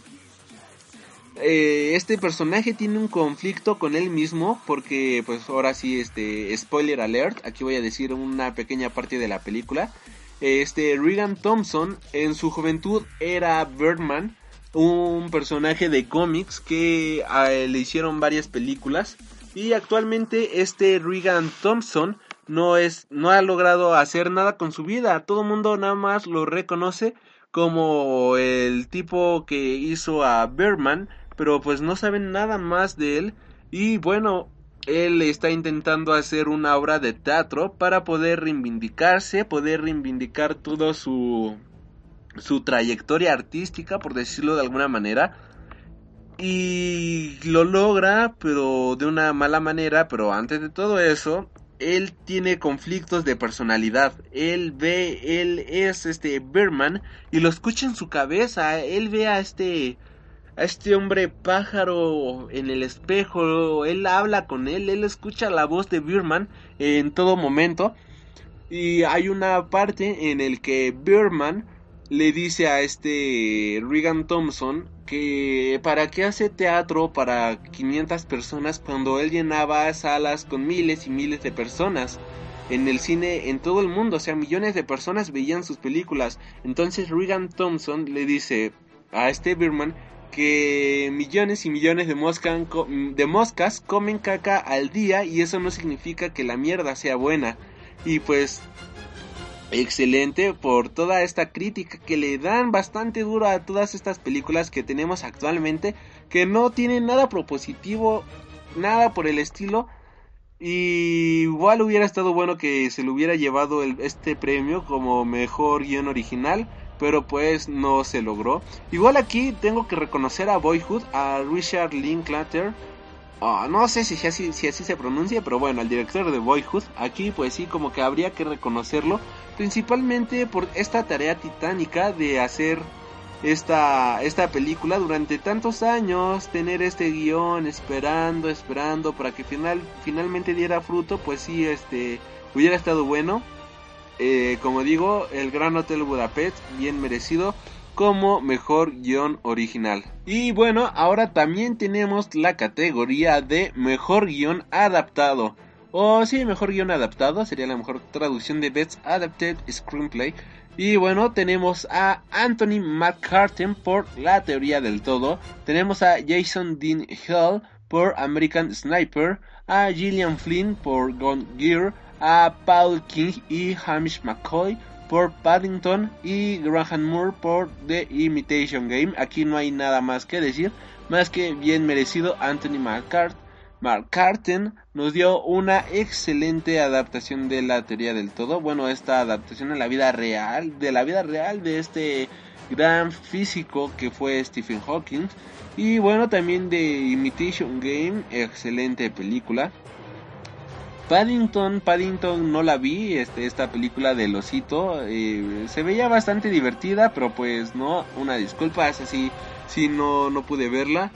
eh, este personaje tiene un conflicto con él mismo porque pues ahora sí este spoiler alert, aquí voy a decir una pequeña parte de la película. Este Regan Thompson en su juventud era Birdman, un personaje de cómics que ah, le hicieron varias películas y actualmente este Regan Thompson no es no ha logrado hacer nada con su vida, todo el mundo nada más lo reconoce como el tipo que hizo a Birdman, pero pues no saben nada más de él. Y bueno, él está intentando hacer una obra de teatro para poder reivindicarse, poder reivindicar todo su su trayectoria artística, por decirlo de alguna manera. Y lo logra, pero de una mala manera, pero antes de todo eso, él tiene conflictos de personalidad. Él ve, él es este Berman y lo escucha en su cabeza. Él ve a este a este hombre pájaro en el espejo, él habla con él, él escucha la voz de Birman en todo momento. Y hay una parte en el que Birman le dice a este Regan Thompson que para qué hace teatro para 500 personas cuando él llenaba salas con miles y miles de personas en el cine en todo el mundo, o sea, millones de personas veían sus películas. Entonces Regan Thompson le dice a este Birman que millones y millones de, de moscas comen caca al día y eso no significa que la mierda sea buena. Y pues excelente por toda esta crítica que le dan bastante duro a todas estas películas que tenemos actualmente que no tienen nada propositivo, nada por el estilo. Y igual hubiera estado bueno que se le hubiera llevado este premio como mejor guion original pero pues no se logró. Igual aquí tengo que reconocer a Boyhood, a Richard Linklater. Ah, no sé si así, si así se pronuncia, pero bueno, al director de Boyhood, aquí pues sí, como que habría que reconocerlo, principalmente por esta tarea titánica de hacer esta, esta película durante tantos años, tener este guion esperando, esperando para que final, finalmente diera fruto, pues sí, este, hubiera estado bueno. Eh, como digo, el Gran Hotel Budapest, bien merecido como mejor guion original. Y bueno, ahora también tenemos la categoría de mejor guion adaptado. O sí, mejor guion adaptado, sería la mejor traducción de Best Adapted Screenplay. Y bueno, tenemos a Anthony McCartan por La Teoría del Todo. Tenemos a Jason Dean Hill por American Sniper. A Gillian Flynn por Gone Gear. A Paul King y Hamish McCoy por Paddington. Y Graham Moore por The Imitation Game. Aquí no hay nada más que decir. Más que bien merecido Anthony Carten nos dio una excelente adaptación de la teoría del todo. Bueno, esta adaptación a la vida real, de la vida real de este gran físico que fue Stephen Hawking. Y bueno, también de Imitation Game, excelente película. Paddington, Paddington no la vi, este, esta película del osito, eh, se veía bastante divertida, pero pues no, una disculpa, es así, si no, no pude verla.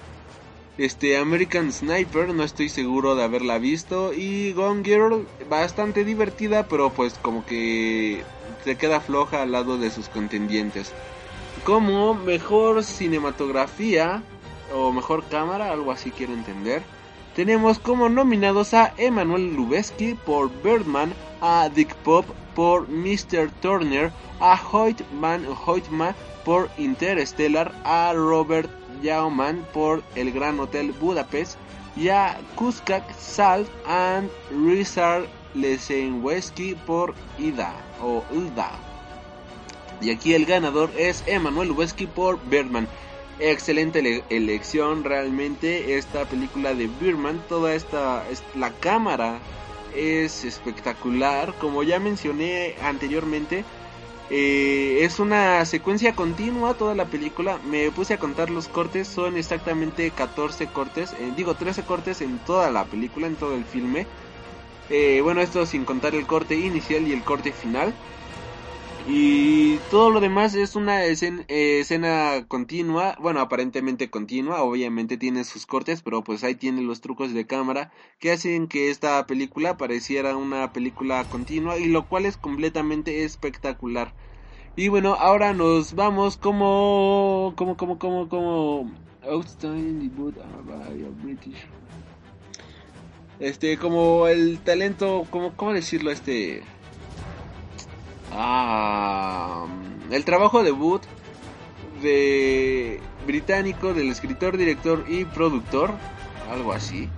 Este American Sniper, no estoy seguro de haberla visto. Y Gone Girl, bastante divertida, pero pues como que se queda floja al lado de sus contendientes. Como mejor cinematografía o mejor cámara, algo así quiero entender. Tenemos como nominados a Emanuel Lubezki por Birdman, a Dick Pop por Mr. Turner, a Hoyt Van Hoytma por Interstellar, a Robert Yauman por El Gran Hotel Budapest y a Kuskak Salt and Richard Lesenweski por Ida o Ida. Y aquí el ganador es Emanuel Lubezki por Birdman. Excelente elección realmente esta película de Birdman. Toda esta la cámara es espectacular. Como ya mencioné anteriormente, eh, es una secuencia continua toda la película. Me puse a contar los cortes, son exactamente 14 cortes, eh, digo 13 cortes en toda la película, en todo el filme. Eh, bueno, esto sin contar el corte inicial y el corte final. Y todo lo demás es una escena, escena, continua, bueno, aparentemente continua, obviamente tiene sus cortes, pero pues ahí tiene los trucos de cámara que hacen que esta película pareciera una película continua y lo cual es completamente espectacular. Y bueno, ahora nos vamos como como como como como British. Este como el talento, como cómo decirlo este Ah, el trabajo debut de británico del escritor, director y productor, algo así.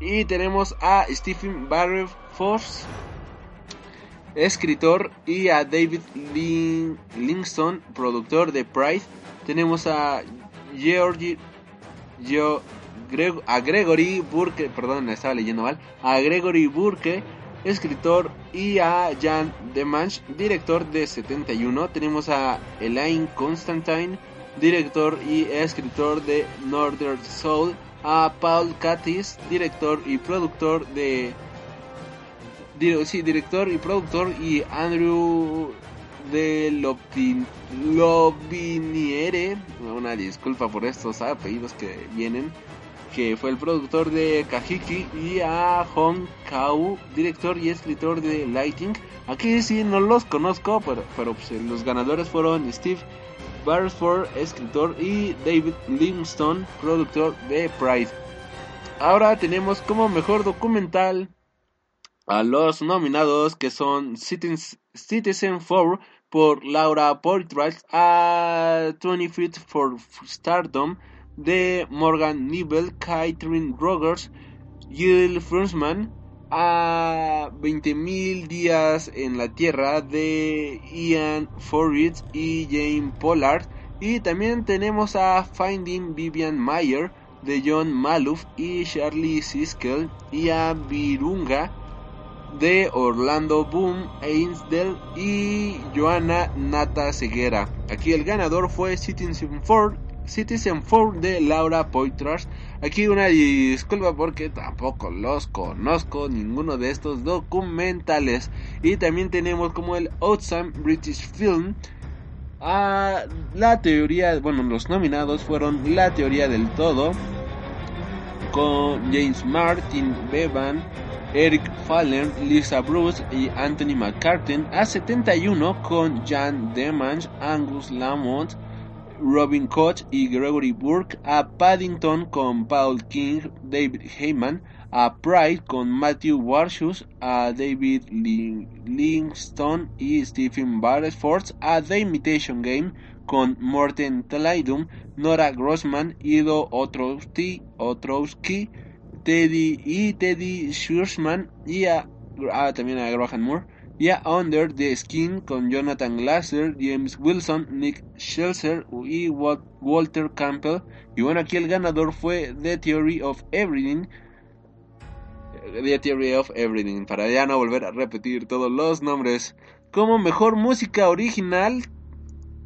Y tenemos a Stephen Barry Force, escritor, y a David Livingston, productor de Pride. Tenemos a Georgie, Gregory Burke, perdón, estaba leyendo mal, a Gregory Burke escritor, y a Jan Demange, director de 71. Tenemos a Elaine Constantine, director y escritor de Northern Soul. A Paul Katis, director y productor de... Sí, director y productor y Andrew de Lobiniere, una disculpa por estos apellidos que vienen, que fue el productor de Kajiki, y a Hong Kau, director y escritor de Lighting. Aquí sí no los conozco, pero, pero pues, los ganadores fueron Steve Beresford, escritor, y David Livingstone, productor de Pride. Ahora tenemos como mejor documental a los nominados que son Citizen 4 por Laura Portrait, a 20 Feet for Stardom, de Morgan Nibel, Catherine Rogers, Jill Frunzman, a 20.000 días en la Tierra de Ian Forrest y Jane Pollard. Y también tenemos a Finding Vivian Mayer de John Maluf y Charlie Siskel y a Virunga de Orlando Boom Ainsdale y Joanna Nata Ceguera. Aquí el ganador fue Citizen Ford, Citizen Ford de Laura Poitras. Aquí una disculpa porque tampoco los conozco ninguno de estos documentales. Y también tenemos como el Awesome British Film. a la teoría, bueno, los nominados fueron La teoría del todo con James Martin Bevan, Eric Fallen, Lisa Bruce y Anthony McCartan. A 71 con Jan Demange, Angus Lamont, Robin Koch y Gregory Burke. A Paddington con Paul King, David Heyman. A Pride con Matthew Warshus, a David Livingston y Stephen Beresford. A The Imitation Game con Morten Tlaidum, Nora Grossman, Ido Otrowski, Teddy y Teddy Schurzman y a, también a Graham Moore y a Under the Skin con Jonathan Glasser, James Wilson, Nick Shelser y Walter Campbell. Y bueno, aquí el ganador fue The Theory of Everything. The Theory of Everything, para ya no volver a repetir todos los nombres. Como mejor música original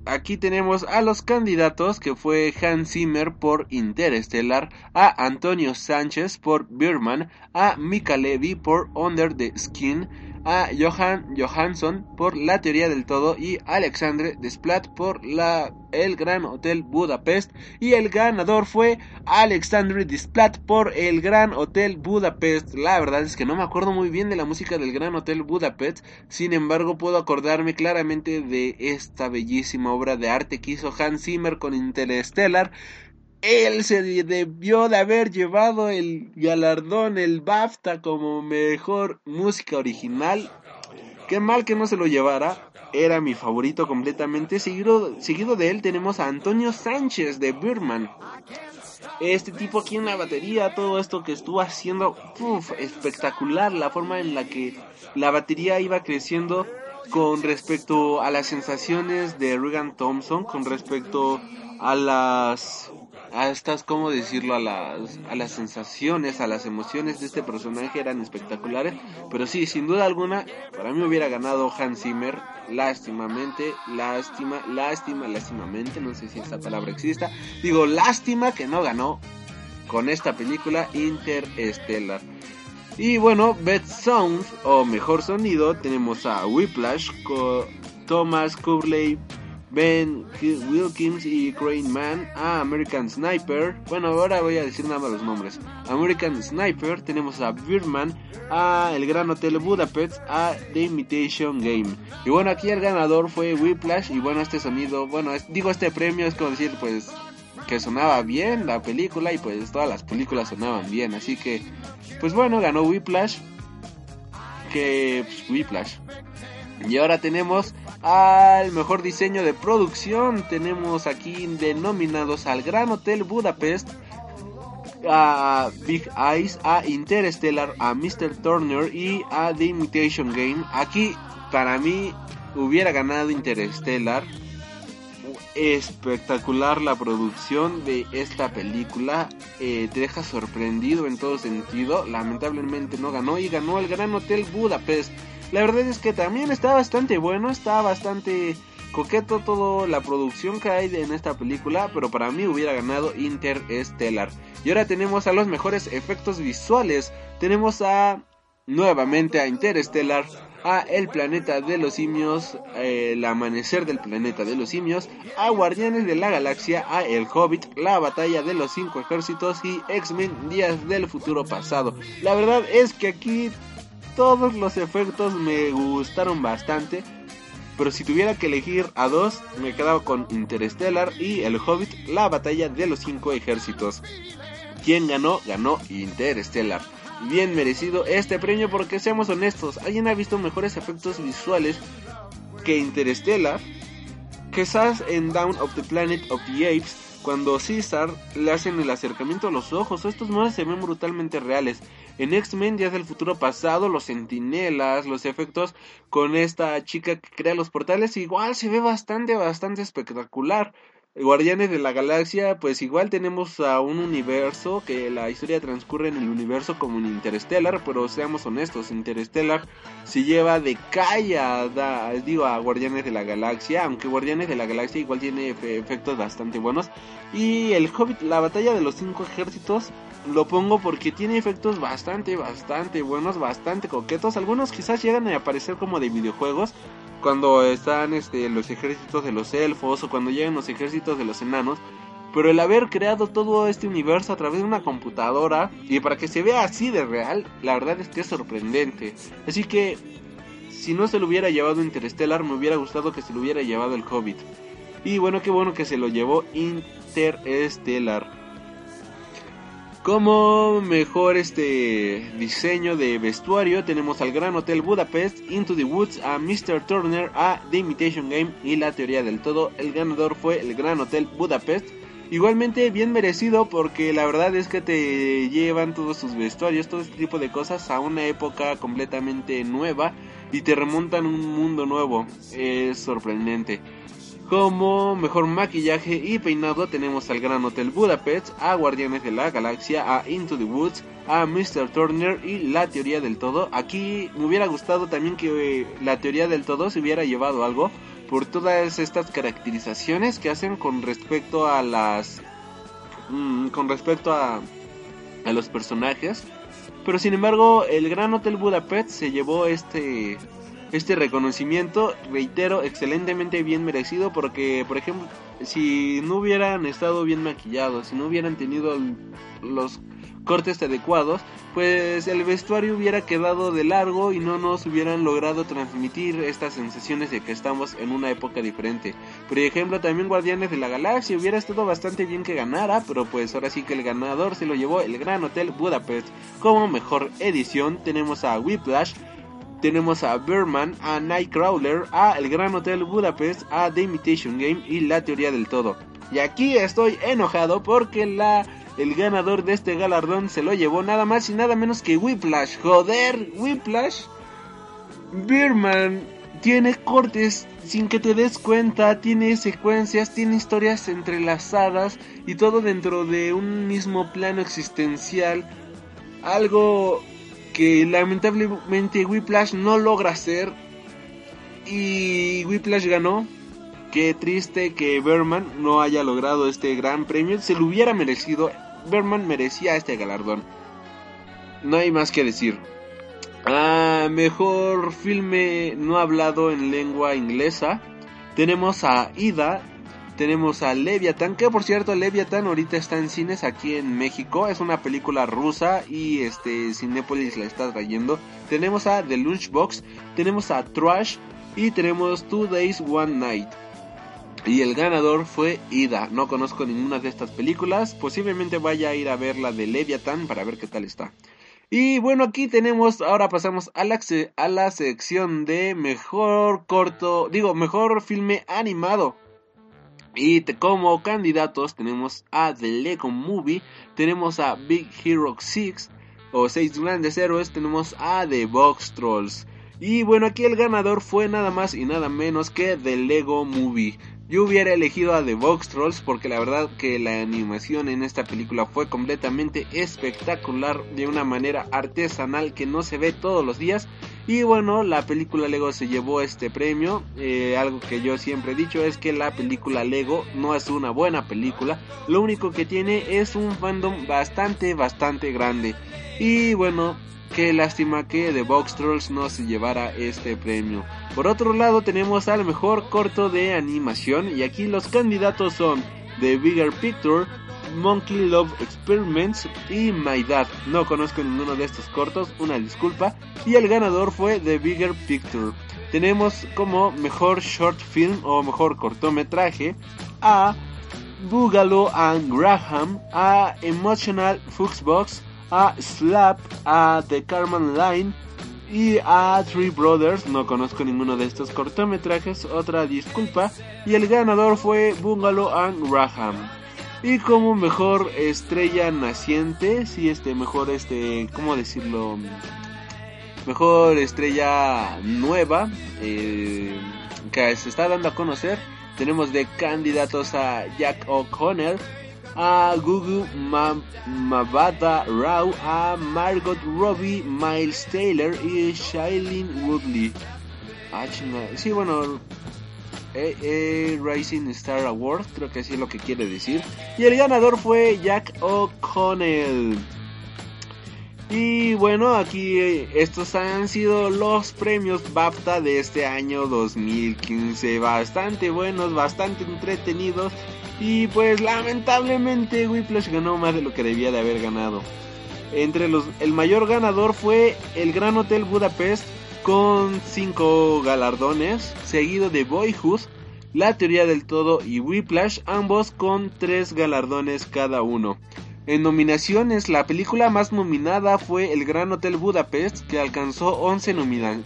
aquí tenemos a los candidatos que fue Hans Zimmer por Interstellar, a Antonio Sánchez por Birman, a Mika Levy por Under the Skin, a Johan Johansson por La Teoría del Todo y Alexandre Desplat por la, El Gran Hotel Budapest. Y el ganador fue Alexandre Desplat por El Gran Hotel Budapest. La verdad es que no me acuerdo muy bien de la música del Gran Hotel Budapest, sin embargo puedo acordarme claramente de esta bellísima obra de arte que hizo Hans Zimmer con Interstellar él se debió de haber llevado el galardón, el BAFTA como mejor música original. Qué mal que no se lo llevara. Era mi favorito completamente. Seguido, seguido de él tenemos a Antonio Sánchez de Birman. Este tipo aquí en la batería, todo esto que estuvo haciendo, espectacular. La forma en la que la batería iba creciendo con respecto a las sensaciones de Regan Thompson, con respecto a las a estas, ¿cómo decirlo? A las, a las sensaciones, a las emociones de este personaje eran espectaculares. Pero sí, sin duda alguna, para mí hubiera ganado Hans Zimmer. Lástimamente, lástima, lástima, lástimamente, no sé si esta palabra exista. Digo, lástima que no ganó con esta película Interstellar. Y bueno, Best Sound o mejor sonido, tenemos a Whiplash con Thomas Curley Ben Wilkins y Crane Man, a American Sniper, bueno ahora voy a decir nada más los nombres, American Sniper, tenemos a Birdman, a El Gran Hotel Budapest, a The Imitation Game. Y bueno, aquí el ganador fue Whiplash y bueno, este sonido, bueno, digo este premio es como decir pues que sonaba bien la película y pues todas las películas sonaban bien, así que pues bueno, ganó Whiplash, que pues, Whiplash. Y ahora tenemos al mejor diseño de producción. Tenemos aquí denominados al Gran Hotel Budapest, a Big Eyes, a Interstellar, a Mr. Turner y a The Imitation Game. Aquí para mí hubiera ganado Interstellar. Espectacular la producción de esta película. Eh, te deja sorprendido en todo sentido. Lamentablemente no ganó y ganó el Gran Hotel Budapest. La verdad es que también está bastante bueno, está bastante coqueto toda la producción que hay en esta película, pero para mí hubiera ganado Interstellar. Y ahora tenemos a los mejores efectos visuales. Tenemos a nuevamente a Interstellar, a El planeta de los simios, el amanecer del planeta de los simios, a Guardianes de la Galaxia, a El Hobbit, la batalla de los cinco ejércitos y X-Men Días del futuro pasado. La verdad es que aquí todos los efectos me gustaron bastante. Pero si tuviera que elegir a dos, me quedaba con Interstellar y El Hobbit, la batalla de los cinco ejércitos. ¿Quién ganó? Ganó Interstellar. Bien merecido este premio porque seamos honestos, ¿alguien ha visto mejores efectos visuales que Interstellar? Quizás en Down of the Planet of the Apes, cuando César le hacen el acercamiento a los ojos, estos modos se ven brutalmente reales. En X-Men Días del Futuro Pasado, los sentinelas, los efectos con esta chica que crea los portales, igual se ve bastante, bastante espectacular. Guardianes de la Galaxia, pues igual tenemos a un universo que la historia transcurre en el universo como en Interstellar, pero seamos honestos, Interstellar se lleva de calle a, digo, a Guardianes de la Galaxia, aunque Guardianes de la Galaxia igual tiene efectos bastante buenos. Y el Hobbit, la batalla de los cinco ejércitos, lo pongo porque tiene efectos bastante, bastante buenos, bastante coquetos. Algunos quizás llegan a aparecer como de videojuegos, cuando están este, los ejércitos de los elfos o cuando llegan los ejércitos de los enanos. Pero el haber creado todo este universo a través de una computadora y para que se vea así de real, la verdad es que es sorprendente. Así que, si no se lo hubiera llevado Interstellar, me hubiera gustado que se lo hubiera llevado el Hobbit. Y bueno, qué bueno que se lo llevó Interstellar. Como mejor este diseño de vestuario tenemos al Gran Hotel Budapest, Into the Woods, a Mr. Turner, a The Imitation Game y la teoría del todo. El ganador fue el Gran Hotel Budapest. Igualmente bien merecido porque la verdad es que te llevan todos sus vestuarios, todo este tipo de cosas a una época completamente nueva y te remontan un mundo nuevo. Es sorprendente. Como mejor maquillaje y peinado tenemos al Gran Hotel Budapest, a Guardianes de la Galaxia, a Into the Woods, a Mr. Turner y La Teoría del Todo. Aquí me hubiera gustado también que eh, La Teoría del Todo se hubiera llevado algo por todas estas caracterizaciones que hacen con respecto a las... Mm, con respecto a, a los personajes. Pero sin embargo, el Gran Hotel Budapest se llevó este este reconocimiento, reitero, excelentemente bien merecido porque, por ejemplo, si no hubieran estado bien maquillados, si no hubieran tenido los cortes adecuados, pues el vestuario hubiera quedado de largo y no nos hubieran logrado transmitir estas sensaciones de que estamos en una época diferente. Por ejemplo, también Guardianes de la Galaxia hubiera estado bastante bien que ganara, pero pues ahora sí que el ganador se lo llevó el Gran Hotel Budapest. Como mejor edición tenemos a Whiplash, tenemos a Berman, a Nightcrawler, a El Gran Hotel Budapest, a The Imitation Game y La Teoría del Todo. Y aquí estoy enojado porque la el ganador de este galardón se lo llevó nada más y nada menos que Whiplash. Joder, Whiplash. Berman tiene cortes sin que te des cuenta, tiene secuencias, tiene historias entrelazadas y todo dentro de un mismo plano existencial. Algo que lamentablemente Whiplash no logra hacer y Whiplash ganó. Qué triste que Berman no haya logrado este gran premio. Se lo hubiera merecido. Berman merecía este galardón. No hay más que decir. Ah, mejor filme no hablado en lengua inglesa. Tenemos a Ida tenemos a Leviathan, que por cierto Leviathan ahorita está en cines aquí en México, es una película rusa y este Cinepolis la está trayendo. Tenemos a The Lunchbox, tenemos a Trash y tenemos Two Days One Night. Y el ganador fue Ida. No conozco ninguna de estas películas. Posiblemente vaya a ir a ver la de Leviathan para ver qué tal está. Y bueno, aquí tenemos, ahora pasamos a la, a la sección de mejor corto, digo, mejor filme animado. Y como candidatos tenemos a The Lego Movie, tenemos a Big Hero 6 o 6 grandes héroes, tenemos a The Box Trolls. Y bueno, aquí el ganador fue nada más y nada menos que The Lego Movie. Yo hubiera elegido a The Box Trolls porque la verdad que la animación en esta película fue completamente espectacular de una manera artesanal que no se ve todos los días. Y bueno, la película Lego se llevó este premio. Eh, algo que yo siempre he dicho es que la película Lego no es una buena película. Lo único que tiene es un fandom bastante, bastante grande. Y bueno, Qué lástima que The Box Trolls no se llevara este premio. Por otro lado tenemos al mejor corto de animación y aquí los candidatos son The Bigger Picture, Monkey Love Experiments y My Dad. No conozco ninguno de estos cortos, una disculpa. Y el ganador fue The Bigger Picture. Tenemos como mejor short film o mejor cortometraje a Boogaloo and Graham, a Emotional Foxbox, a Slap, a The Carmen Line y a Three Brothers. No conozco ninguno de estos cortometrajes, otra disculpa. Y el ganador fue Bungalow and Graham. Y como mejor estrella naciente, sí, este, mejor, este, ¿cómo decirlo? Mejor estrella nueva, eh, que se está dando a conocer, Tenemos de candidatos a Jack O'Connell, a Gugu Mabata Rao, a Margot Robbie, Miles Taylor y Shailene Woodley. Ah. Sí, bueno, eh, Rising Star Award, creo que así es lo que quiere decir. Y el ganador fue Jack O'Connell. Y bueno, aquí eh, estos han sido los premios BAFTA de este año 2015. Bastante buenos, bastante entretenidos. Y pues lamentablemente Whiplash ganó más de lo que debía de haber ganado. Entre los, el mayor ganador fue el Gran Hotel Budapest con 5 galardones, seguido de Boyhood, La Teoría del Todo y Whiplash, ambos con 3 galardones cada uno. En nominaciones, la película más nominada fue El Gran Hotel Budapest, que alcanzó 11,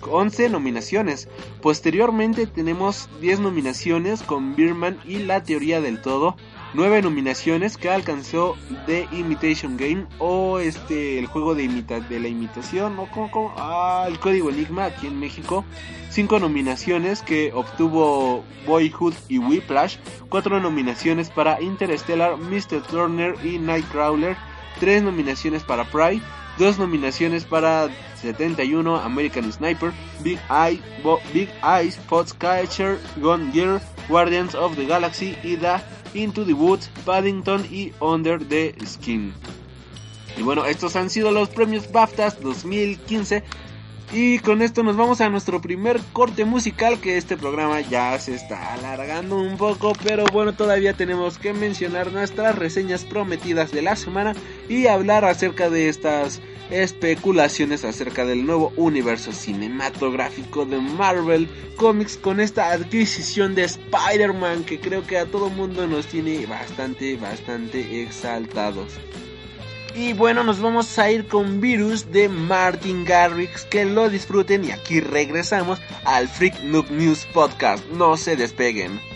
11 nominaciones. Posteriormente tenemos 10 nominaciones con Birman y La Teoría del Todo, nueve nominaciones que alcanzó The Imitation Game o este el juego de imita de la imitación o como, ah, el código Enigma aquí en México. Cinco nominaciones que obtuvo Boyhood y Whiplash. Cuatro nominaciones para Interstellar, Mr. Turner y Nightcrawler. Tres nominaciones para Pride. Dos nominaciones para 71 American Sniper, Big Eye, Big Eyes, Gone Gear, Guardians of the Galaxy y The Into the Woods, Paddington y Under the Skin. Y bueno, estos han sido los premios BAFTAs 2015. Y con esto nos vamos a nuestro primer corte musical que este programa ya se está alargando un poco, pero bueno, todavía tenemos que mencionar nuestras reseñas prometidas de la semana y hablar acerca de estas especulaciones acerca del nuevo universo cinematográfico de Marvel Comics con esta adquisición de Spider-Man que creo que a todo mundo nos tiene bastante, bastante exaltados. Y bueno, nos vamos a ir con Virus de Martin Garrix. Que lo disfruten y aquí regresamos al Freak Noob News Podcast. No se despeguen.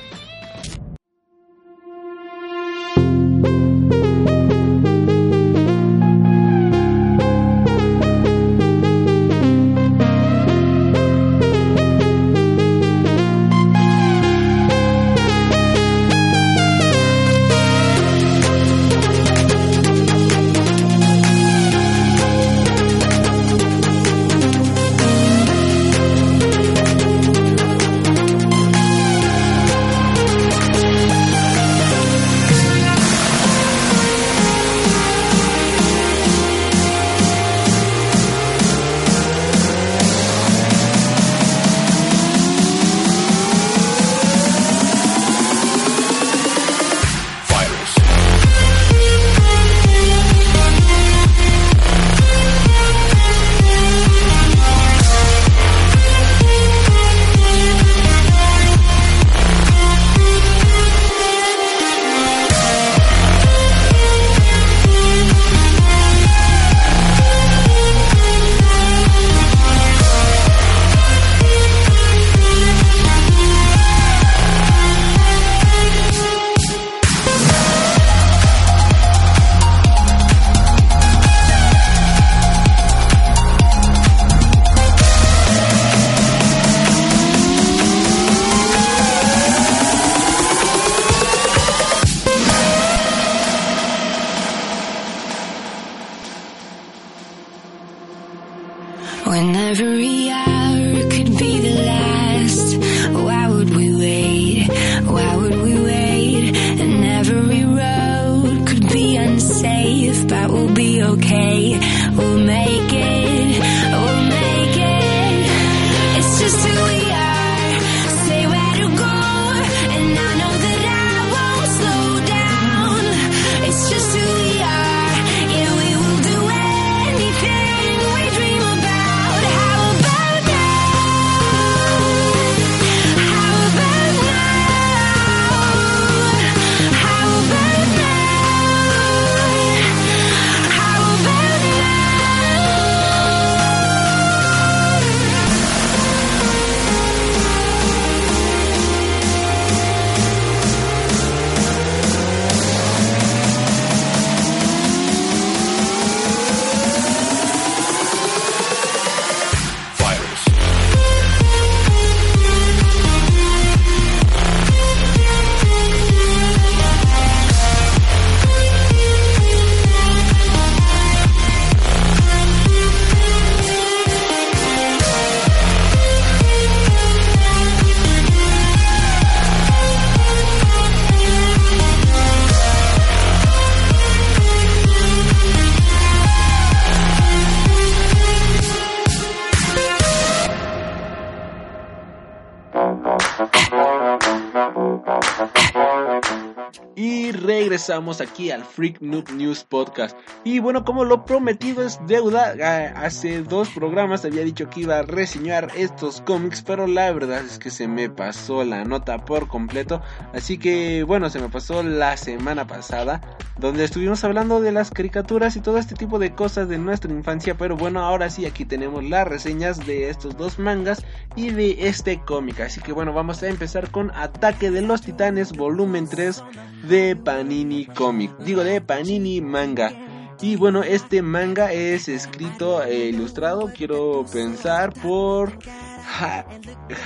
Regresamos aquí al Freak Noob News Podcast. Y bueno, como lo prometido es deuda, hace dos programas había dicho que iba a reseñar estos cómics, pero la verdad es que se me pasó la nota por completo. Así que bueno, se me pasó la semana pasada, donde estuvimos hablando de las caricaturas y todo este tipo de cosas de nuestra infancia. Pero bueno, ahora sí, aquí tenemos las reseñas de estos dos mangas y de este cómic. Así que bueno, vamos a empezar con Ataque de los Titanes, volumen 3 de Panini Comic, digo de Panini Manga. Y bueno, este manga es escrito e ilustrado, quiero pensar, por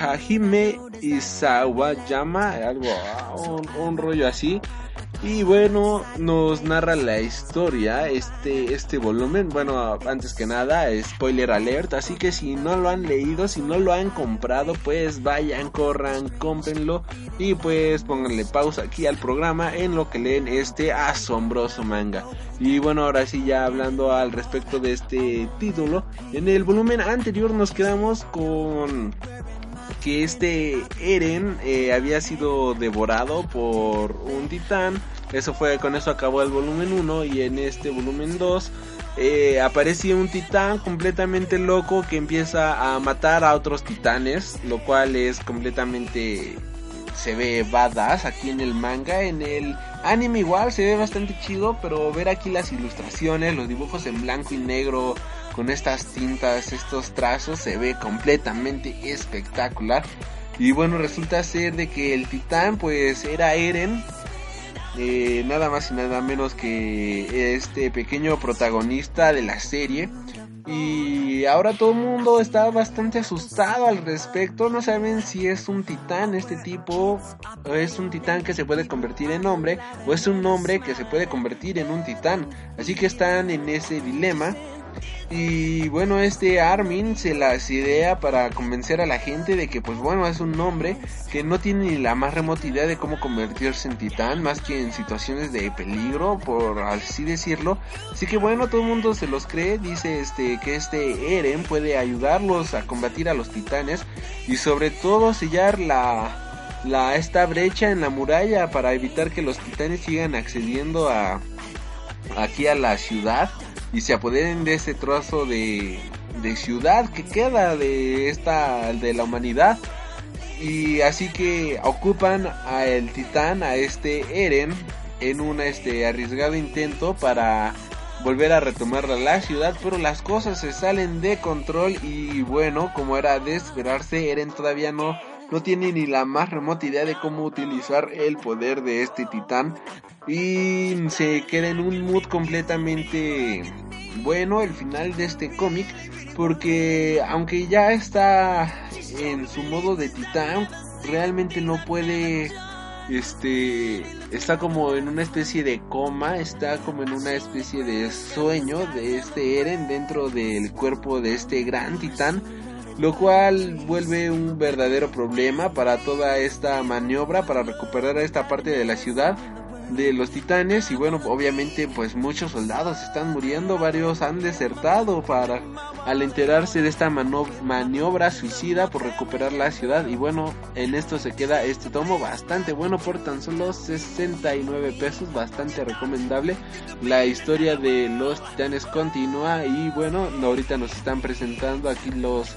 Hajime Isawayama, algo, un, un rollo así. Y bueno, nos narra la historia este, este volumen. Bueno, antes que nada, spoiler alert. Así que si no lo han leído, si no lo han comprado, pues vayan, corran, cómprenlo. Y pues pónganle pausa aquí al programa en lo que leen este asombroso manga. Y bueno, ahora sí, ya hablando al respecto de este título. En el volumen anterior nos quedamos con que este Eren eh, había sido devorado por un titán. Eso fue, con eso acabó el volumen 1 y en este volumen 2 eh, aparece un titán completamente loco que empieza a matar a otros titanes, lo cual es completamente se ve badass aquí en el manga, en el anime igual se ve bastante chido, pero ver aquí las ilustraciones, los dibujos en blanco y negro con estas tintas, estos trazos, se ve completamente espectacular. Y bueno, resulta ser de que el titán pues era Eren, eh, nada más y nada menos que este pequeño protagonista de la serie. Y ahora todo el mundo está bastante asustado al respecto. No saben si es un titán este tipo. O es un titán que se puede convertir en hombre. O es un hombre que se puede convertir en un titán. Así que están en ese dilema. Y bueno, este Armin se las idea para convencer a la gente de que pues bueno, es un hombre que no tiene ni la más remota idea de cómo convertirse en titán, más que en situaciones de peligro, por así decirlo. Así que bueno, todo el mundo se los cree, dice este que este Eren puede ayudarlos a combatir a los titanes y sobre todo sellar la la esta brecha en la muralla para evitar que los titanes sigan accediendo a aquí a la ciudad y se apoderen de ese trozo de, de ciudad que queda de esta de la humanidad. Y así que ocupan a el titán a este Eren en un este arriesgado intento para volver a retomar la ciudad pero las cosas se salen de control y bueno como era de esperarse Eren todavía no no tiene ni la más remota idea de cómo utilizar el poder de este titán. Y se queda en un mood completamente bueno el final de este cómic porque aunque ya está en su modo de titán realmente no puede este está como en una especie de coma, está como en una especie de sueño de este Eren dentro del cuerpo de este gran titán lo cual vuelve un verdadero problema para toda esta maniobra para recuperar esta parte de la ciudad de los titanes. Y bueno obviamente pues muchos soldados están muriendo varios han desertado para al enterarse de esta maniobra suicida por recuperar la ciudad. Y bueno en esto se queda este tomo bastante bueno por tan solo 69 pesos bastante recomendable. La historia de los titanes continúa y bueno ahorita nos están presentando aquí los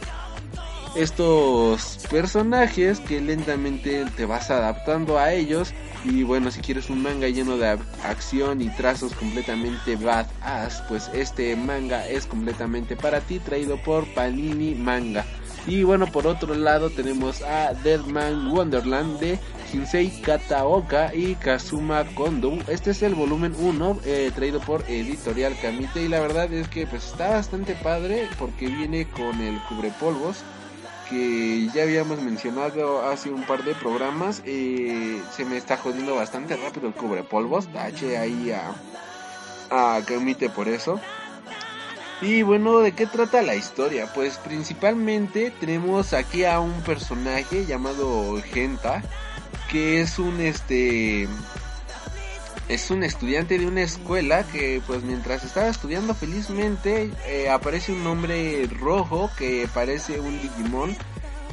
estos personajes que lentamente te vas adaptando a ellos. Y bueno si quieres un manga lleno de acción y trazos completamente badass pues este manga es completamente para ti traído por Panini Manga. Y bueno por otro lado tenemos a Deadman Wonderland de Shinsei Kataoka y Kazuma Kondo este es el volumen 1 eh, traído por Editorial Kamite. Y la verdad es que pues está bastante padre porque viene con el cubrepolvos que ya habíamos mencionado hace un par de programas, eh, se me está jodiendo bastante rápido el cubrepolvos. Tache ahí a, a Kamite por eso. Y bueno, ¿de qué trata la historia? Pues principalmente tenemos aquí a un personaje llamado Genta, que es un este es un estudiante de una escuela que pues mientras estaba estudiando felizmente eh, aparece un hombre rojo que parece un Digimon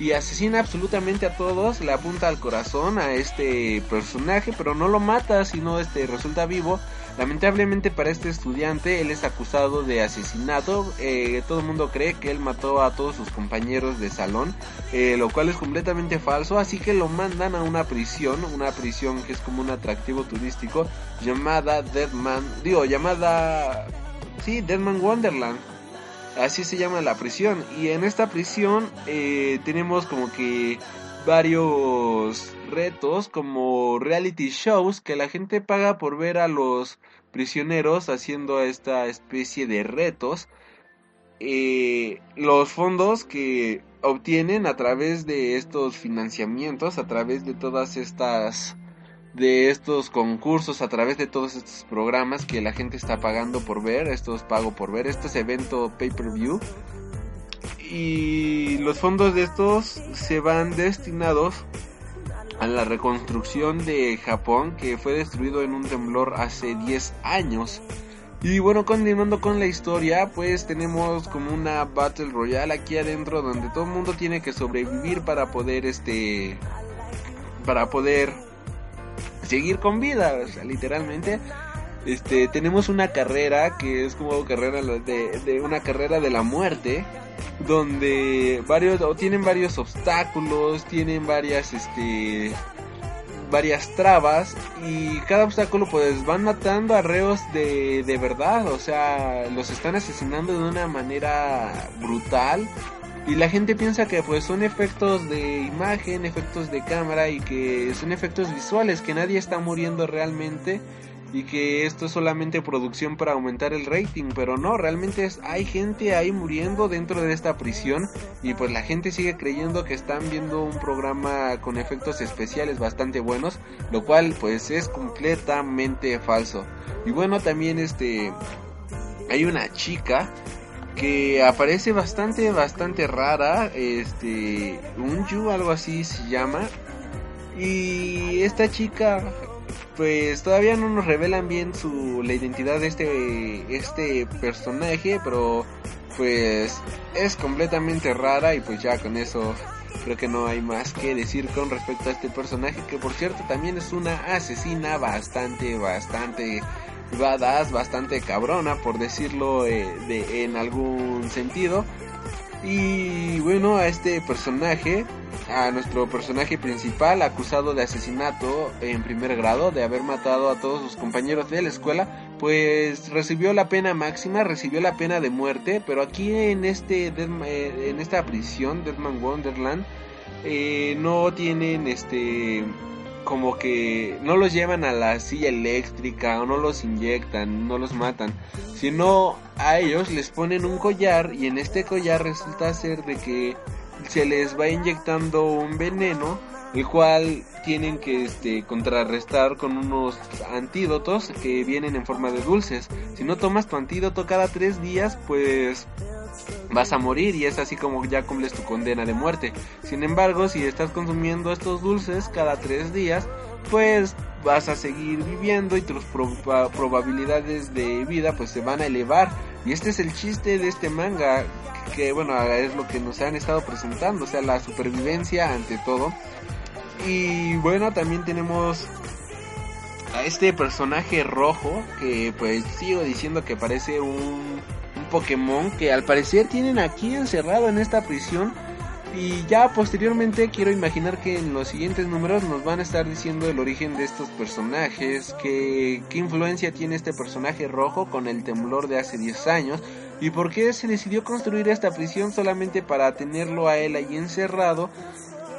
y asesina absolutamente a todos, le apunta al corazón a este personaje, pero no lo mata, sino este resulta vivo. Lamentablemente para este estudiante, él es acusado de asesinato. Eh, todo el mundo cree que él mató a todos sus compañeros de salón, eh, lo cual es completamente falso. Así que lo mandan a una prisión, una prisión que es como un atractivo turístico llamada Deadman, digo, llamada, sí, Deadman Wonderland así se llama la prisión. Y en esta prisión eh, tenemos como que varios retos como reality shows que la gente paga por ver a los prisioneros haciendo esta especie de retos. Eh, los fondos que obtienen a través de estos financiamientos, a través de todas estas de estos concursos a través de todos estos programas que la gente está pagando por ver, estos pago por ver, este es evento pay-per-view y los fondos de estos se van destinados a la reconstrucción de Japón que fue destruido en un temblor hace 10 años. Y bueno, continuando con la historia, pues tenemos como una Battle Royale aquí adentro donde todo el mundo tiene que sobrevivir para poder este para poder seguir con vida, literalmente. Este, tenemos una carrera que es como carrera de, una carrera de la muerte, donde varios, o tienen varios obstáculos, tienen varias, este, varias trabas y cada obstáculo pues van matando a reos de, de verdad, o sea, los están asesinando de una manera brutal y la gente piensa que pues son efectos de imagen, efectos de cámara y que son efectos visuales, que nadie está muriendo realmente y que esto es solamente producción para aumentar el rating, pero no, realmente es, hay gente ahí muriendo dentro de esta prisión y pues la gente sigue creyendo que están viendo un programa con efectos especiales bastante buenos, lo cual pues es completamente falso. Y bueno, también este hay una chica que aparece bastante, bastante rara, este, Unju, algo así se llama. Y esta chica, pues todavía no nos revelan bien su, la identidad de este, este personaje, pero pues es completamente rara y pues ya con eso creo que no hay más que decir con respecto a este personaje que por cierto también es una asesina bastante, bastante badass, bastante cabrona, por decirlo eh, de, en algún sentido. Y bueno, a este personaje, a nuestro personaje principal, acusado de asesinato en primer grado, de haber matado a todos sus compañeros de la escuela, pues recibió la pena máxima, recibió la pena de muerte, pero aquí en este eh, en esta prisión, Deadman Wonderland, eh, no tienen este como que no los llevan a la silla eléctrica o no los inyectan, no los matan, sino a ellos les ponen un collar y en este collar resulta ser de que se les va inyectando un veneno el cual tienen que este, contrarrestar con unos antídotos que vienen en forma de dulces. Si no tomas tu antídoto cada tres días, pues vas a morir y es así como ya cumples tu condena de muerte. Sin embargo, si estás consumiendo estos dulces cada tres días, pues vas a seguir viviendo y tus probabilidades de vida pues se van a elevar. Y este es el chiste de este manga, que bueno, es lo que nos han estado presentando, o sea, la supervivencia ante todo. Y bueno, también tenemos a este personaje rojo que pues sigo diciendo que parece un Pokémon que al parecer tienen aquí encerrado en esta prisión. Y ya posteriormente quiero imaginar que en los siguientes números nos van a estar diciendo el origen de estos personajes, que, qué influencia tiene este personaje rojo con el temblor de hace 10 años y por qué se decidió construir esta prisión solamente para tenerlo a él ahí encerrado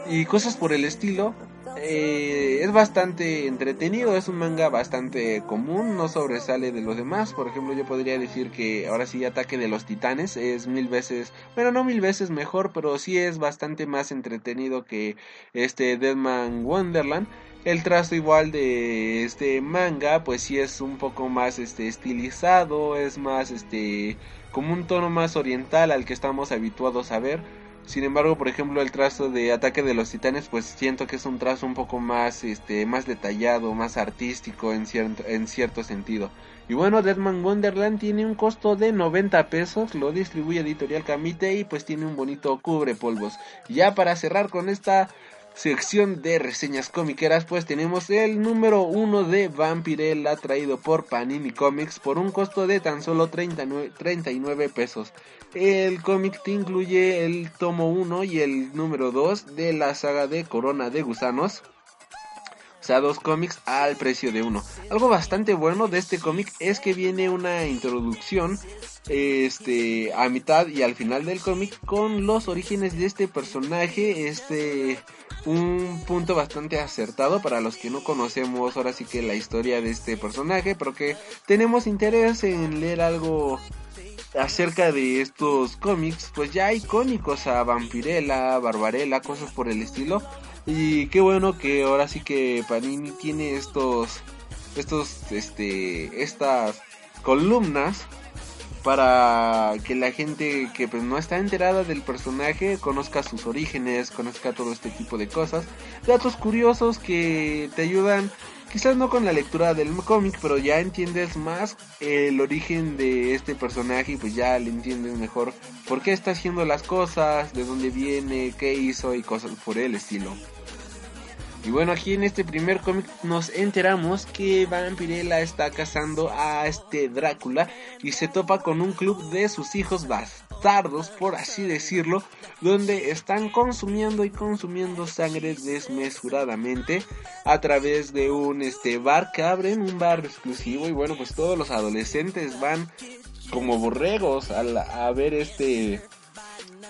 y cosas por el estilo eh, es bastante entretenido, es un manga bastante común, no sobresale de los demás. Por ejemplo, yo podría decir que ahora sí Ataque de los Titanes es mil veces, bueno, no mil veces mejor, pero sí es bastante más entretenido que este Deadman Wonderland. El trazo igual de este manga, pues sí es un poco más este estilizado, es más este como un tono más oriental al que estamos habituados a ver Sin embargo, por ejemplo, el trazo de Ataque de los Titanes, pues siento que es un trazo un poco más, este, más detallado, más artístico en cierto, en cierto sentido. Y bueno, Deadman Wonderland tiene un costo de 90 pesos, lo distribuye Editorial Camite y pues tiene un bonito cubre polvos. Ya para cerrar con esta sección de reseñas comiqueras, pues tenemos el número 1 de Vampirella traído por Panini Comics por un costo de tan solo 39, 39 pesos. El cómic te incluye el tomo 1 y el número 2 de la saga de Corona de Gusanos. O sea, dos cómics al precio de uno. Algo bastante bueno de este cómic es que viene una introducción este a mitad y al final del cómic con los orígenes de este personaje, este un punto bastante acertado para los que no conocemos ahora sí que la historia de este personaje, pero que tenemos interés en leer algo acerca de estos cómics, pues ya icónicos a Vampirella, Barbarella, cosas por el estilo. Y qué bueno que ahora sí que Panini tiene estos estos este estas columnas para que la gente que pues no está enterada del personaje conozca sus orígenes, conozca todo este tipo de cosas, datos curiosos que te ayudan quizás no con la lectura del cómic, pero ya entiendes más el origen de este personaje y pues ya le entiendes mejor por qué está haciendo las cosas, de dónde viene, qué hizo y cosas por el estilo. Y bueno, aquí en este primer cómic nos enteramos que Vampirella está cazando a este Drácula y se topa con un club de sus hijos bastardos, por así decirlo, donde están consumiendo y consumiendo sangre desmesuradamente a través de un este bar que abren, un bar exclusivo. Y bueno, pues todos los adolescentes van como borregos a, a ver este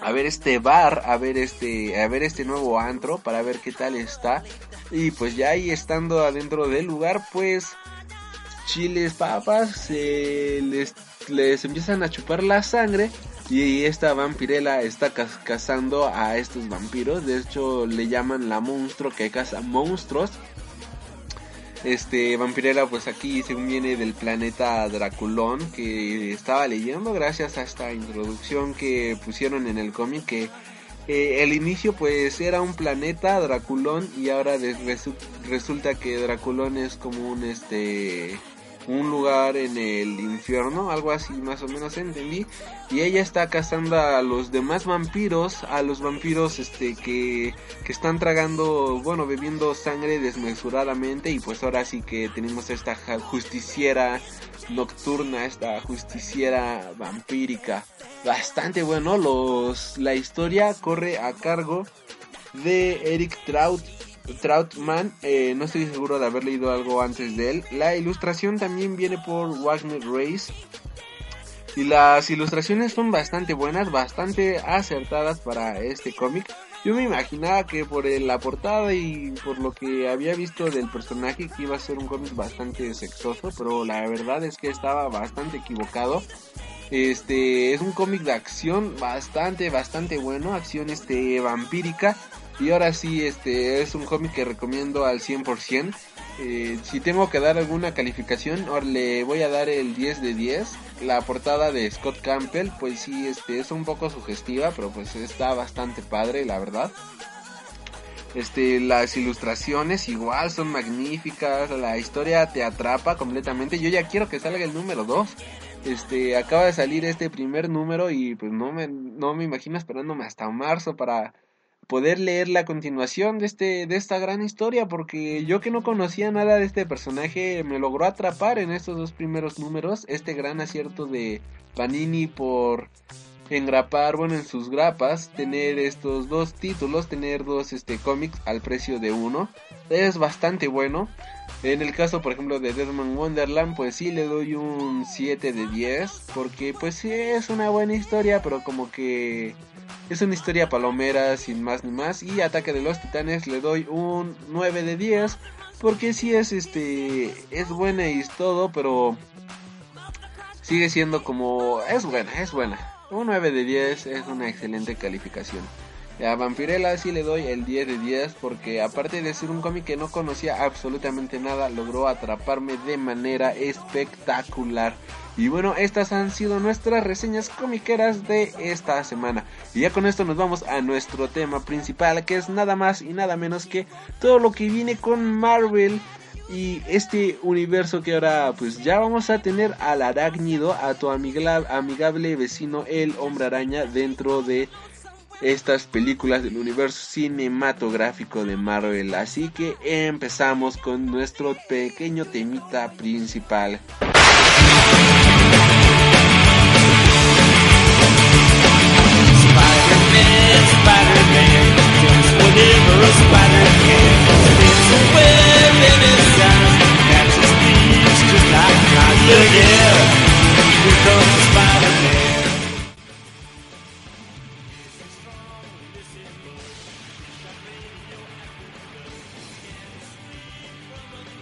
a ver este bar, a ver este, a ver este nuevo antro para ver qué tal está. Y pues ya ahí estando adentro del lugar, pues chiles, papas, les, les empiezan a chupar la sangre. Y esta vampirela está cazando a estos vampiros. De hecho, le llaman la monstruo que caza monstruos. Este Vampirella pues aquí según viene del planeta Draculón que estaba leyendo gracias a esta introducción que pusieron en el cómic que eh, el inicio pues era un planeta Draculón y ahora resulta que Draculón es como un este un lugar en el infierno, algo así más o menos entendí. Y ella está cazando a los demás vampiros, a los vampiros este que, que están tragando, bueno, bebiendo sangre desmesuradamente y pues ahora sí que tenemos esta justiciera nocturna, esta justiciera vampírica. Bastante bueno, los la historia corre a cargo de Eric Trout Troutman, eh, no estoy seguro de haber leído algo antes de él. La ilustración también viene por Wagner Race. Y las ilustraciones son bastante buenas, bastante acertadas para este cómic. Yo me imaginaba que por la portada y por lo que había visto del personaje que iba a ser un cómic bastante sexoso, pero la verdad es que estaba bastante equivocado. Este es un cómic de acción bastante, bastante bueno, acción este vampírica y ahora sí, este es un cómic que recomiendo al 100%. Eh, si tengo que dar alguna calificación, le voy a dar el 10 de 10. La portada de Scott Campbell, pues sí, este es un poco sugestiva, pero pues está bastante padre, la verdad. Este, las ilustraciones igual son magníficas, la historia te atrapa completamente. Yo ya quiero que salga el número 2. Este, acaba de salir este primer número y pues no me, no me imagino esperándome hasta marzo para poder leer la continuación de este de esta gran historia porque yo que no conocía nada de este personaje me logró atrapar en estos dos primeros números este gran acierto de Panini por engrapar bueno en sus grapas tener estos dos títulos tener dos este cómics al precio de uno es bastante bueno. En el caso por ejemplo de Deadman Wonderland pues sí le doy un 7 de 10 porque pues sí es una buena historia pero como que es una historia palomera sin más ni más. Y Ataque de los Titanes le doy un 9 de 10. Porque sí es este. Es buena y es todo, pero. Sigue siendo como. Es buena, es buena. Un 9 de 10 es una excelente calificación. A Vampirella sí le doy el 10 de 10 porque aparte de ser un cómic que no conocía absolutamente nada, logró atraparme de manera espectacular. Y bueno, estas han sido nuestras reseñas comiqueras de esta semana. Y ya con esto nos vamos a nuestro tema principal, que es nada más y nada menos que todo lo que viene con Marvel y este universo que ahora pues ya vamos a tener al arácnido, a tu amigable vecino el hombre araña dentro de estas películas del universo cinematográfico de Marvel. Así que empezamos con nuestro pequeño temita principal.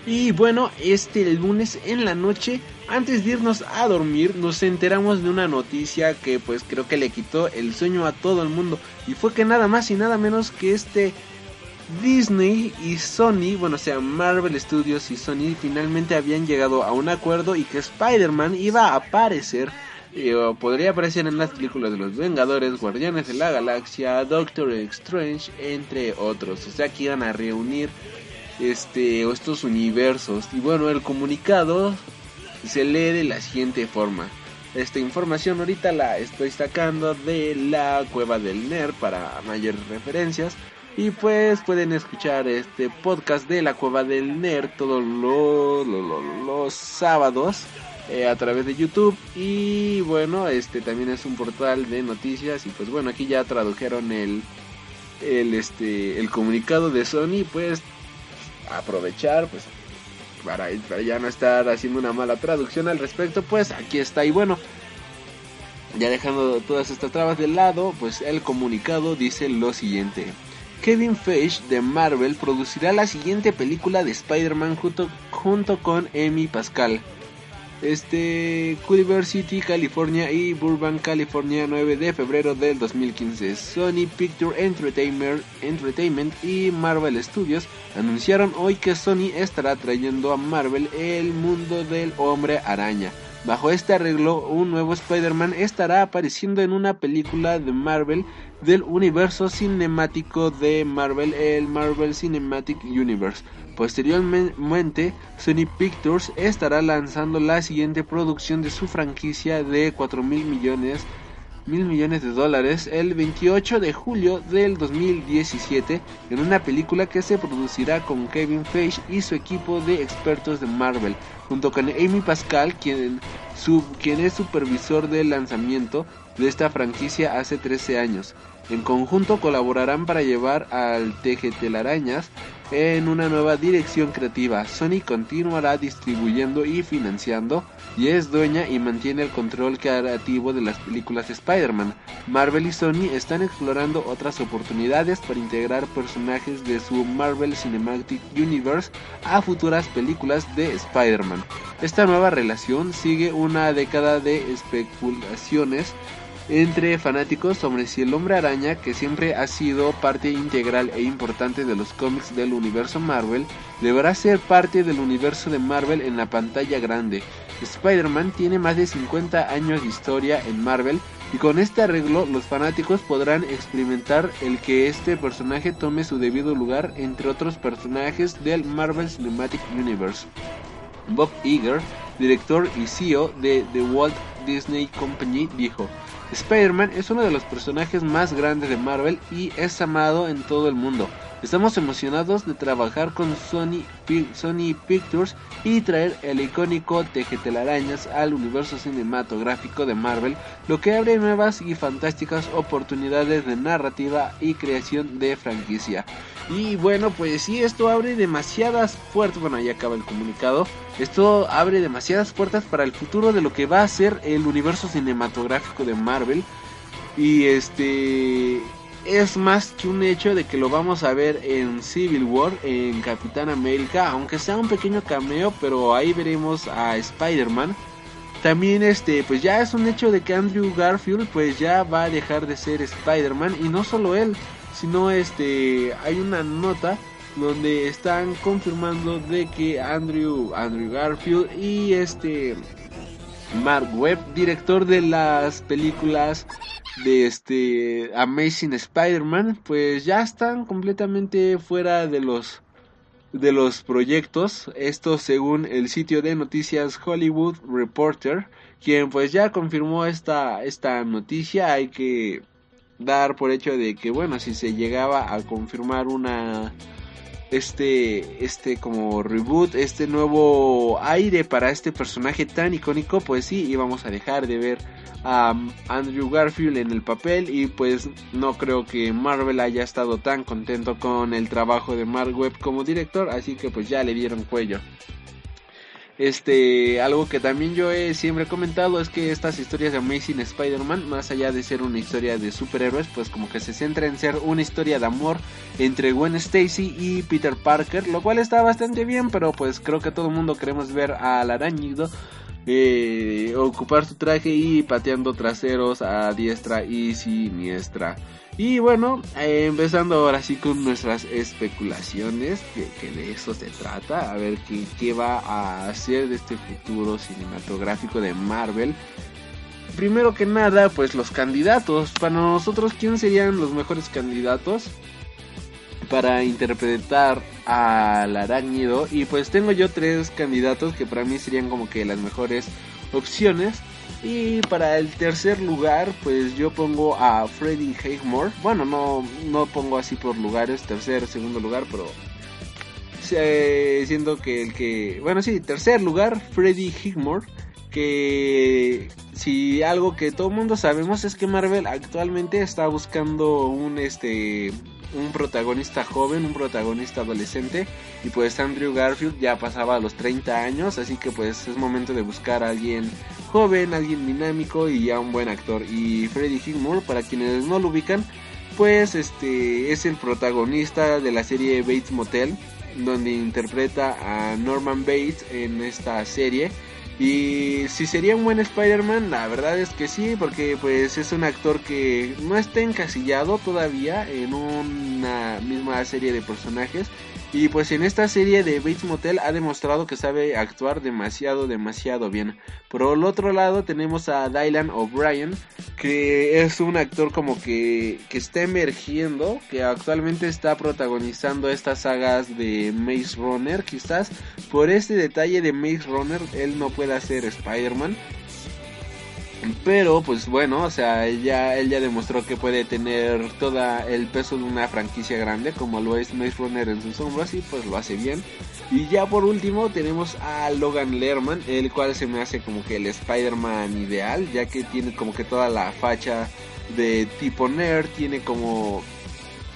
Y bueno, este lunes en la noche, antes de irnos a dormir, nos enteramos de una noticia que pues creo que le quitó el sueño a todo el mundo. Y fue que nada más y nada menos que este Disney y Sony, bueno, o sea, Marvel Studios y Sony finalmente habían llegado a un acuerdo y que Spider-Man iba a aparecer, eh, podría aparecer en las películas de los Vengadores, Guardianes de la Galaxia, Doctor Strange, entre otros. O sea, que iban a reunir este, estos universos. Y bueno, el comunicado se lee de la siguiente forma. Esta información ahorita la estoy sacando de la cueva del nerd para mayores referencias. Y pues pueden escuchar este podcast de la cueva del nerd todos los, los, sábados eh, a través de YouTube. Y bueno, este también es un portal de noticias. Y pues bueno, aquí ya tradujeron el, el, este, el comunicado de Sony. Pues aprovechar, pues para, para ya no estar haciendo una mala traducción al respecto, pues aquí está. Y bueno, ya dejando todas estas trabas de lado, pues el comunicado dice lo siguiente. Kevin Feige de Marvel producirá la siguiente película de Spider-Man junto, junto con Amy Pascal este Culver City, California y Burbank, California, 9 de febrero del 2015. Sony Picture Entertainment, Entertainment y Marvel Studios anunciaron hoy que Sony estará trayendo a Marvel el mundo del hombre araña. Bajo este arreglo, un nuevo Spider-Man estará apareciendo en una película de Marvel del universo cinemático de Marvel, el Marvel Cinematic Universe. Posteriormente, Sony Pictures estará lanzando la siguiente producción de su franquicia de 4 mil millones, mil millones de dólares el 28 de julio del 2017 en una película que se producirá con Kevin Feige y su equipo de expertos de Marvel, junto con Amy Pascal, quien, es supervisor del lanzamiento de esta franquicia hace 13 años. En conjunto colaborarán para llevar al Telarañas en una nueva dirección creativa. Sony continuará distribuyendo y financiando y es dueña y mantiene el control creativo de las películas Spider-Man. Marvel y Sony están explorando otras oportunidades para integrar personajes de su Marvel Cinematic Universe a futuras películas de Spider-Man. Esta nueva relación sigue una década de especulaciones entre fanáticos sobre si el hombre araña, que siempre ha sido parte integral e importante de los cómics del universo Marvel, deberá ser parte del universo de Marvel en la pantalla grande. Spider-Man tiene más de 50 años de historia en Marvel y con este arreglo los fanáticos podrán experimentar el que este personaje tome su debido lugar entre otros personajes del Marvel Cinematic Universe. Bob Iger, director y CEO de The Walt Disney Company, dijo, Spider-Man es uno de los personajes más grandes de Marvel y es amado en todo el mundo. Estamos emocionados de trabajar con Sony, Pictures y traer el icónico Tejetelarañas al universo cinematográfico de Marvel, lo que abre nuevas y fantásticas oportunidades de narrativa y creación de franquicia. Y bueno, pues sí, esto abre demasiadas puertas. Bueno, ahí acaba el comunicado. Esto abre demasiadas puertas para el futuro de lo que va a ser el universo cinematográfico de Marvel. Y este es más que un hecho de que lo vamos a ver en Civil War, en Capitán América, aunque sea un pequeño cameo, pero ahí veremos a Spider-Man. También este, pues ya es un hecho de que Andrew Garfield pues ya va a dejar de ser Spider-Man y no solo él, sino este hay una nota donde están confirmando de que Andrew Andrew Garfield y este Mark Webb, director de las películas de este Amazing Spider-Man, pues ya están completamente fuera de los de los proyectos, esto según el sitio de noticias Hollywood Reporter, quien pues ya confirmó esta esta noticia, hay que dar por hecho de que bueno, si se llegaba a confirmar una este este como reboot, este nuevo aire para este personaje tan icónico, pues sí, íbamos a dejar de ver a Andrew Garfield en el papel y pues no creo que Marvel haya estado tan contento con el trabajo de Mark Webb como director, así que pues ya le dieron cuello. Este, algo que también yo he siempre comentado es que estas historias de Amazing Spider-Man, más allá de ser una historia de superhéroes, pues como que se centra en ser una historia de amor entre Gwen Stacy y Peter Parker, lo cual está bastante bien, pero pues creo que todo el mundo queremos ver al arañido eh, ocupar su traje y pateando traseros a diestra y siniestra. Y bueno, eh, empezando ahora sí con nuestras especulaciones, que, de eso se trata, a ver qué, qué va a hacer de este futuro cinematográfico de Marvel. Primero que nada, pues los candidatos. Para nosotros, ¿quién serían los mejores candidatos? para interpretar al arácnido y pues tengo yo tres candidatos que para mí serían como que las mejores opciones y para el tercer lugar, pues yo pongo a Freddie Highmore. Bueno, no, no pongo así por lugares, tercer, segundo lugar, pero siendo que el que, bueno, sí, tercer lugar, Freddie Highmore. Que si algo que todo el mundo sabemos es que Marvel actualmente está buscando un este un protagonista joven, un protagonista adolescente y pues Andrew Garfield ya pasaba a los 30 años, así que pues es momento de buscar a alguien joven, alguien dinámico y ya un buen actor. Y Freddie Highmore, para quienes no lo ubican, pues este es el protagonista de la serie Bates Motel, donde interpreta a Norman Bates en esta serie y si sería un buen Spider-Man, la verdad es que sí, porque pues es un actor que no está encasillado todavía en una misma serie de personajes. Y pues en esta serie de Bates Motel ha demostrado que sabe actuar demasiado, demasiado bien. Por el otro lado tenemos a Dylan O'Brien, que es un actor como que, que está emergiendo, que actualmente está protagonizando estas sagas de Maze Runner. Quizás por este detalle de Maze Runner él no pueda ser Spider-Man. Pero pues bueno, o sea, él ya, él ya demostró que puede tener todo el peso de una franquicia grande como lo es Maze Runner en sus hombros y pues lo hace bien. Y ya por último tenemos a Logan Lerman, el cual se me hace como que el Spider-Man ideal, ya que tiene como que toda la facha de tipo nerd, tiene como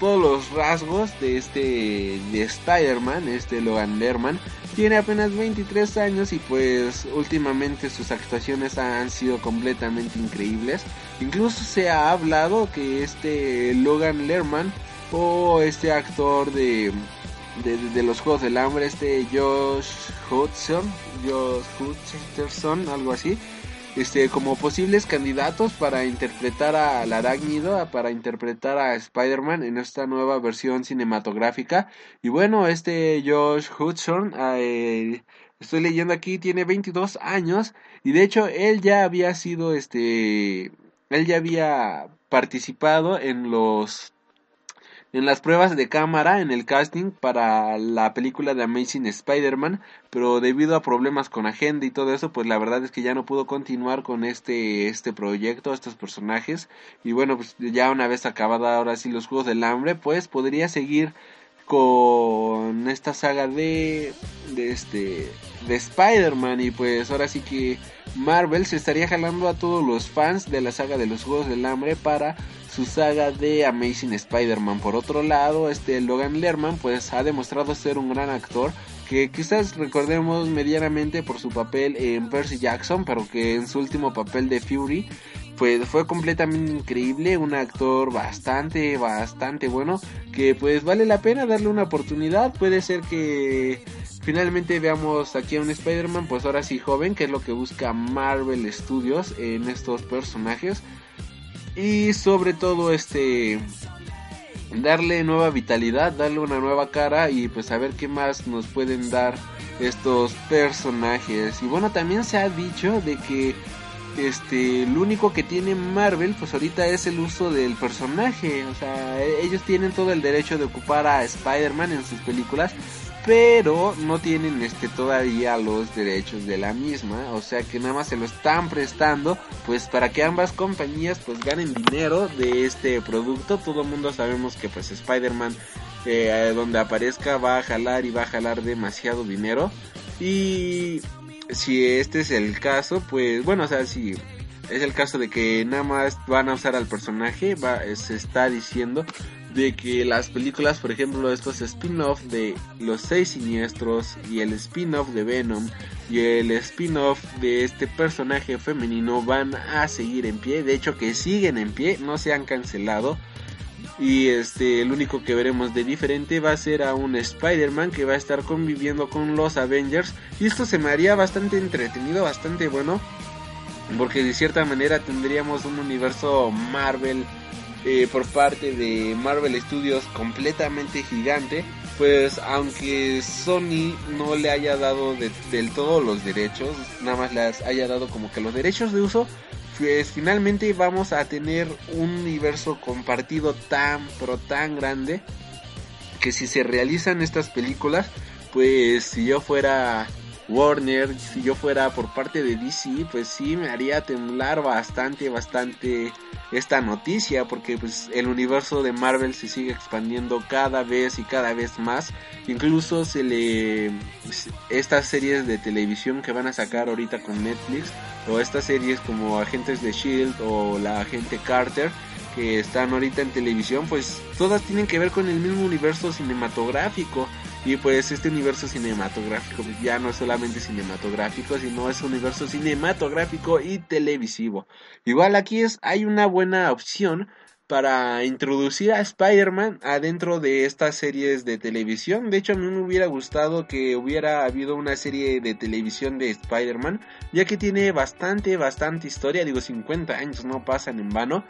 todos los rasgos de este de Spider-Man, este Logan Lerman. Tiene apenas 23 años y pues últimamente sus actuaciones han sido completamente increíbles. Incluso se ha hablado que este Logan Lerman o este actor de, de, los Juegos del Hambre, este Josh Hudson, Josh Hutcherson, algo así, este, como posibles candidatos para interpretar al arácnido, para interpretar a Spider-Man en esta nueva versión cinematográfica. Y bueno, este Josh Hudson, eh, estoy leyendo aquí, tiene 22 años y de hecho él ya había sido, este, él ya había participado en los en las pruebas de cámara en el casting para la película de Amazing Spider-Man, pero debido a problemas con agenda y todo eso, pues la verdad es que ya no pudo continuar con este este proyecto, estos personajes. Y bueno, pues ya una vez acabada ahora sí los Juegos del Hambre, pues podría seguir con esta saga de este de Spider-Man. Y pues ahora sí que Marvel se estaría jalando a todos los fans de la saga de los Juegos del Hambre para su saga de Amazing Spider-Man. Por otro lado, este Logan Lerman pues ha demostrado ser un gran actor que quizás recordemos medianamente por su papel en Percy Jackson, pero que en su último papel de Fury pues fue completamente increíble, un actor bastante, bastante bueno, que pues vale la pena darle una oportunidad, puede ser que finalmente veamos aquí a un Spider-Man, pues ahora sí joven, que es lo que busca Marvel Studios en estos personajes, y sobre todo este darle nueva vitalidad, darle una nueva cara y pues a ver qué más nos pueden dar estos personajes. Y bueno, también se ha dicho de que este lo único que tiene Marvel pues ahorita es el uso del personaje o sea e-, ellos tienen todo el derecho de ocupar a Spider-Man en sus películas pero no tienen este todavía los derechos de la misma o sea que nada más se lo están prestando pues para que ambas compañías pues ganen dinero de este producto. Todo el mundo sabemos que pues Spider-Man eh, donde aparezca va a jalar y va a jalar demasiado dinero. Y si este es el caso pues bueno o sea si es el caso de que nada más van a usar al personaje va se está diciendo de que las películas, por ejemplo, estos spin-off de Los Seis Siniestros y el spin-off de Venom y el spin-off de este personaje femenino van a seguir en pie, de hecho que siguen en pie, no se han cancelado. Y este, el único que veremos de diferente va a ser a un Spider-Man que va a estar conviviendo con los Avengers. Y esto se me haría bastante entretenido, bastante bueno. Porque de cierta manera tendríamos un universo Marvel eh, por parte de Marvel Studios completamente gigante, pues aunque Sony no le haya dado del todo los derechos, nada más les haya dado como que los derechos de uso, pues finalmente vamos a tener un universo compartido tan pero tan grande que si se realizan estas películas, pues si yo fuera Warner, si yo fuera por parte de DC, pues sí me haría temblar bastante, bastante esta noticia, porque pues el universo de Marvel se sigue expandiendo cada vez y cada vez más. Incluso se le estas series de televisión que van a sacar ahorita con Netflix o estas series como Agentes de Shield o la Agente Carter que están ahorita en televisión, pues todas tienen que ver con el mismo universo cinematográfico. Y pues este universo cinematográfico ya no es solamente cinematográfico, sino es un universo cinematográfico y televisivo. Igual aquí es, hay una buena opción para introducir a Spider-Man adentro de estas series de televisión. De hecho, a mí me hubiera gustado que hubiera habido una serie de televisión de Spider-Man, ya que tiene bastante, bastante historia. Digo, 50 años no pasan en vano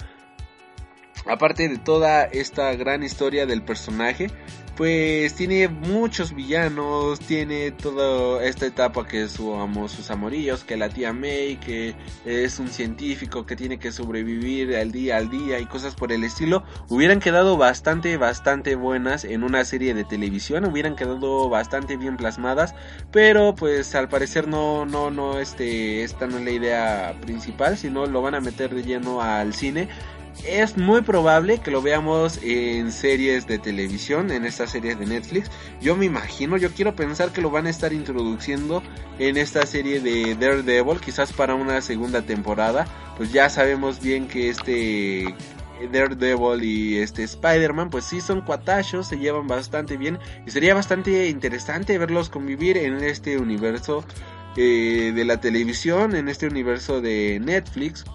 aparte de toda esta gran historia del personaje, pues tiene muchos villanos, tiene toda esta etapa que amo, sus amorillos, que la tía May, que es un científico que tiene que sobrevivir al día al día y cosas por el estilo, hubieran quedado bastante, bastante buenas en una serie de televisión, hubieran quedado bastante bien plasmadas, pero pues al parecer no, no, no, este, esta no es la idea principal, sino lo van a meter de lleno al cine es muy probable que lo veamos en series de televisión, en estas series de Netflix. Yo me imagino, yo quiero pensar que lo van a estar introduciendo en esta serie de Daredevil, quizás para una segunda temporada. Pues ya sabemos bien que este Daredevil y este Spider-Man, pues sí son cuatachos, se llevan bastante bien y sería bastante interesante verlos convivir en este universo eh, de la televisión, en este universo de Netflix.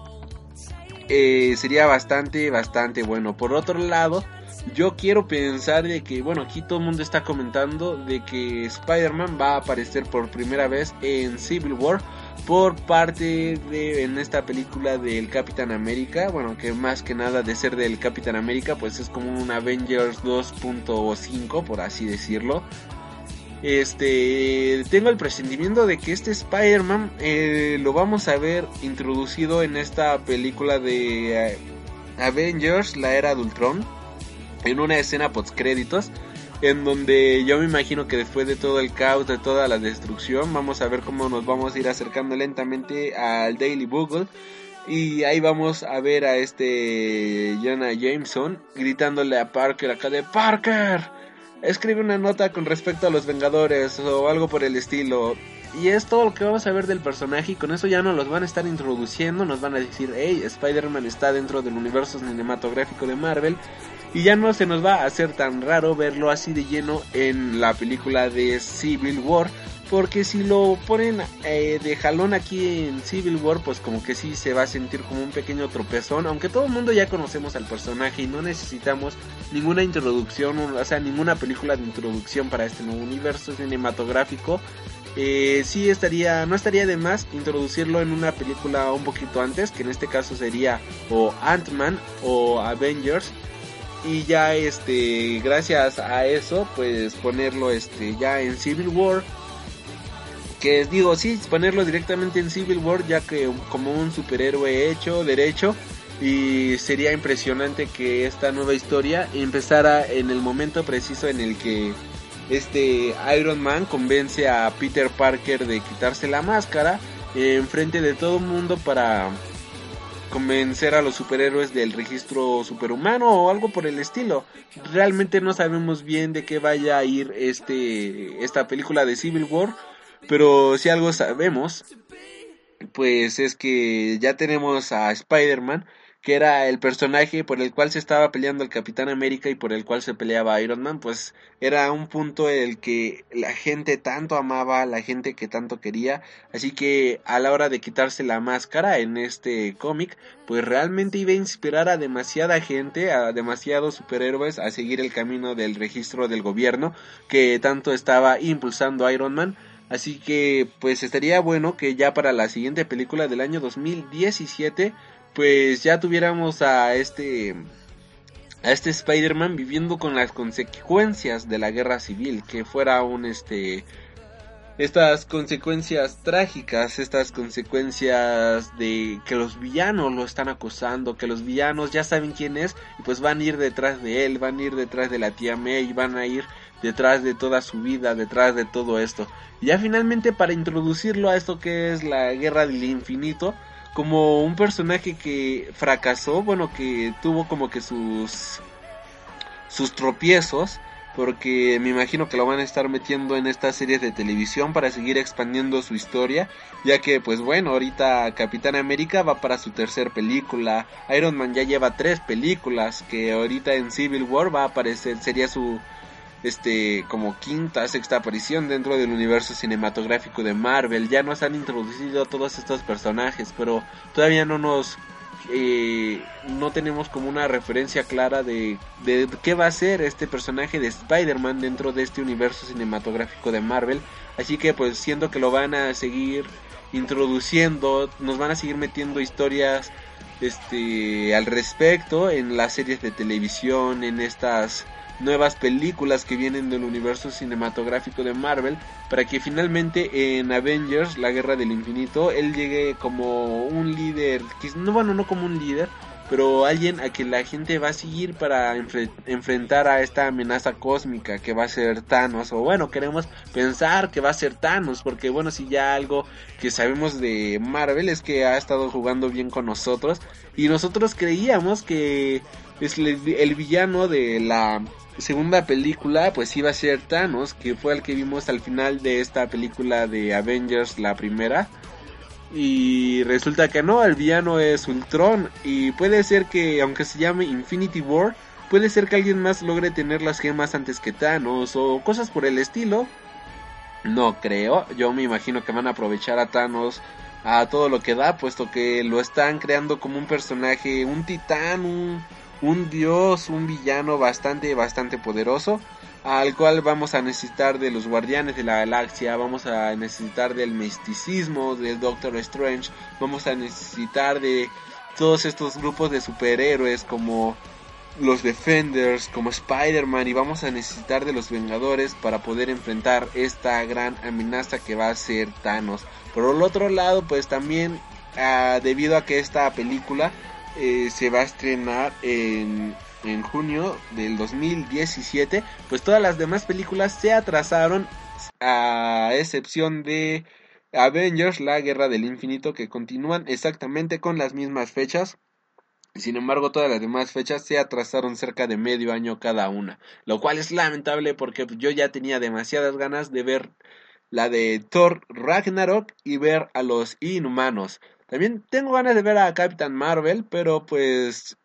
Eh, sería bastante, bastante bueno. Por otro lado, yo quiero pensar de que, bueno, aquí todo el mundo está comentando de que Spider-Man va a aparecer por primera vez en Civil War por parte de en esta película del Capitán América, bueno, que más que nada de ser del Capitán América, pues es como un Avengers 2.5 por así decirlo. Este, tengo el presentimiento de que este Spider-Man eh, lo vamos a ver introducido en esta película de eh, Avengers, la era de Ultron, en una escena post créditos, en donde yo me imagino que después de todo el caos, de toda la destrucción, vamos a ver cómo nos vamos a ir acercando lentamente al Daily Bugle. Y ahí vamos a ver a este Jonah Jameson gritándole a Parker acá de Parker escribe una nota con respecto a los Vengadores o algo por el estilo. Y es todo lo que vamos a ver del personaje y con eso ya nos los van a estar introduciendo, nos van a decir, hey, Spider-Man está dentro del universo cinematográfico de Marvel. Y ya no se nos va a hacer tan raro verlo así de lleno en la película de Civil War. Porque si lo ponen eh, de jalón aquí en Civil War, pues como que sí se va a sentir como un pequeño tropezón. Aunque todo el mundo ya conocemos al personaje y no necesitamos ninguna introducción, o sea, ninguna película de introducción para este nuevo universo cinematográfico. Eh, sí estaría, no estaría de más introducirlo en una película un poquito antes, que en este caso sería o Ant-Man o Avengers y ya este gracias a eso pues ponerlo este ya en Civil War que digo, sí, ponerlo directamente en Civil War ya que como un superhéroe hecho, derecho, y sería impresionante que esta nueva historia empezara en el momento preciso en el que este Iron Man convence a Peter Parker de quitarse la máscara en frente de todo el mundo para convencer a los superhéroes del registro superhumano o algo por el estilo. Realmente no sabemos bien de qué vaya a ir este esta película de Civil War, pero si algo sabemos pues es que ya tenemos a Spider-Man que era el personaje por el cual se estaba peleando el Capitán América y por el cual se peleaba Iron Man, pues era un punto en el que la gente tanto amaba, la gente que tanto quería, así que a la hora de quitarse la máscara en este cómic, pues realmente iba a inspirar a demasiada gente, a demasiados superhéroes a seguir el camino del registro del gobierno que tanto estaba impulsando Iron Man. Así que pues estaría bueno que ya para la siguiente película del año 2017 pues ya tuviéramos a este a este Spider-Man viviendo con las consecuencias de la guerra civil, que fuera un este estas consecuencias trágicas, estas consecuencias de que los villanos lo están acosando, que los villanos ya saben quién es y pues van a ir detrás de él, van a ir detrás de la tía May, van a ir detrás de toda su vida, detrás de todo esto. Y ya finalmente para introducirlo a esto que es la guerra del infinito, como un personaje que fracasó, bueno, que tuvo como que sus sus tropiezos, porque me imagino que lo van a estar metiendo en estas series de televisión para seguir expandiendo su historia, ya que pues bueno, ahorita Capitán América va para su tercer película, Iron Man ya lleva tres películas, que ahorita en Civil War va a aparecer, sería su este como quinta, sexta aparición dentro del universo cinematográfico de Marvel. Ya nos han introducido a todos estos personajes, pero todavía no nos eh, no tenemos como una referencia clara de, qué va a ser este personaje de Spider-Man dentro de este universo cinematográfico de Marvel. Así que pues siendo que lo van a seguir introduciendo, nos van a seguir metiendo historias este al respecto en las series de televisión, en estas nuevas películas que vienen del universo cinematográfico de Marvel para que finalmente en Avengers, la guerra del infinito, él llegue como un líder, no bueno, no como un líder, pero alguien a que la gente va a seguir para enfrentar a esta amenaza cósmica que va a ser Thanos, o bueno, queremos pensar que va a ser Thanos, porque bueno, si ya algo que sabemos de Marvel es que ha estado jugando bien con nosotros, y nosotros creíamos que es el villano de la segunda película pues iba a ser Thanos, que fue el que vimos al final de esta película de Avengers, la primera. Y resulta que no, el villano es Ultron. Y puede ser que, aunque se llame Infinity War, puede ser que alguien más logre tener las gemas antes que Thanos o cosas por el estilo. No creo, yo me imagino que van a aprovechar a Thanos a todo lo que da, puesto que lo están creando como un personaje, un titán, un un dios, un villano bastante, bastante poderoso, al cual vamos a necesitar de los guardianes de la galaxia, vamos a necesitar del misticismo del Doctor Strange, vamos a necesitar de todos estos grupos de superhéroes como los Defenders, como Spider-Man y vamos a necesitar de los Vengadores para poder enfrentar esta gran amenaza que va a ser Thanos. Por el otro lado, pues también ah, debido a que esta película eh, se va a estrenar en, en junio del 2017, pues todas las demás películas se atrasaron a excepción de Avengers, la Guerra del Infinito, que continúan exactamente con las mismas fechas. Sin embargo, todas las demás fechas se atrasaron cerca de medio año cada una, lo cual es lamentable porque yo ya tenía demasiadas ganas de ver la de Thor Ragnarok y ver a los inhumanos. También tengo ganas de ver a Captain Marvel, pero pues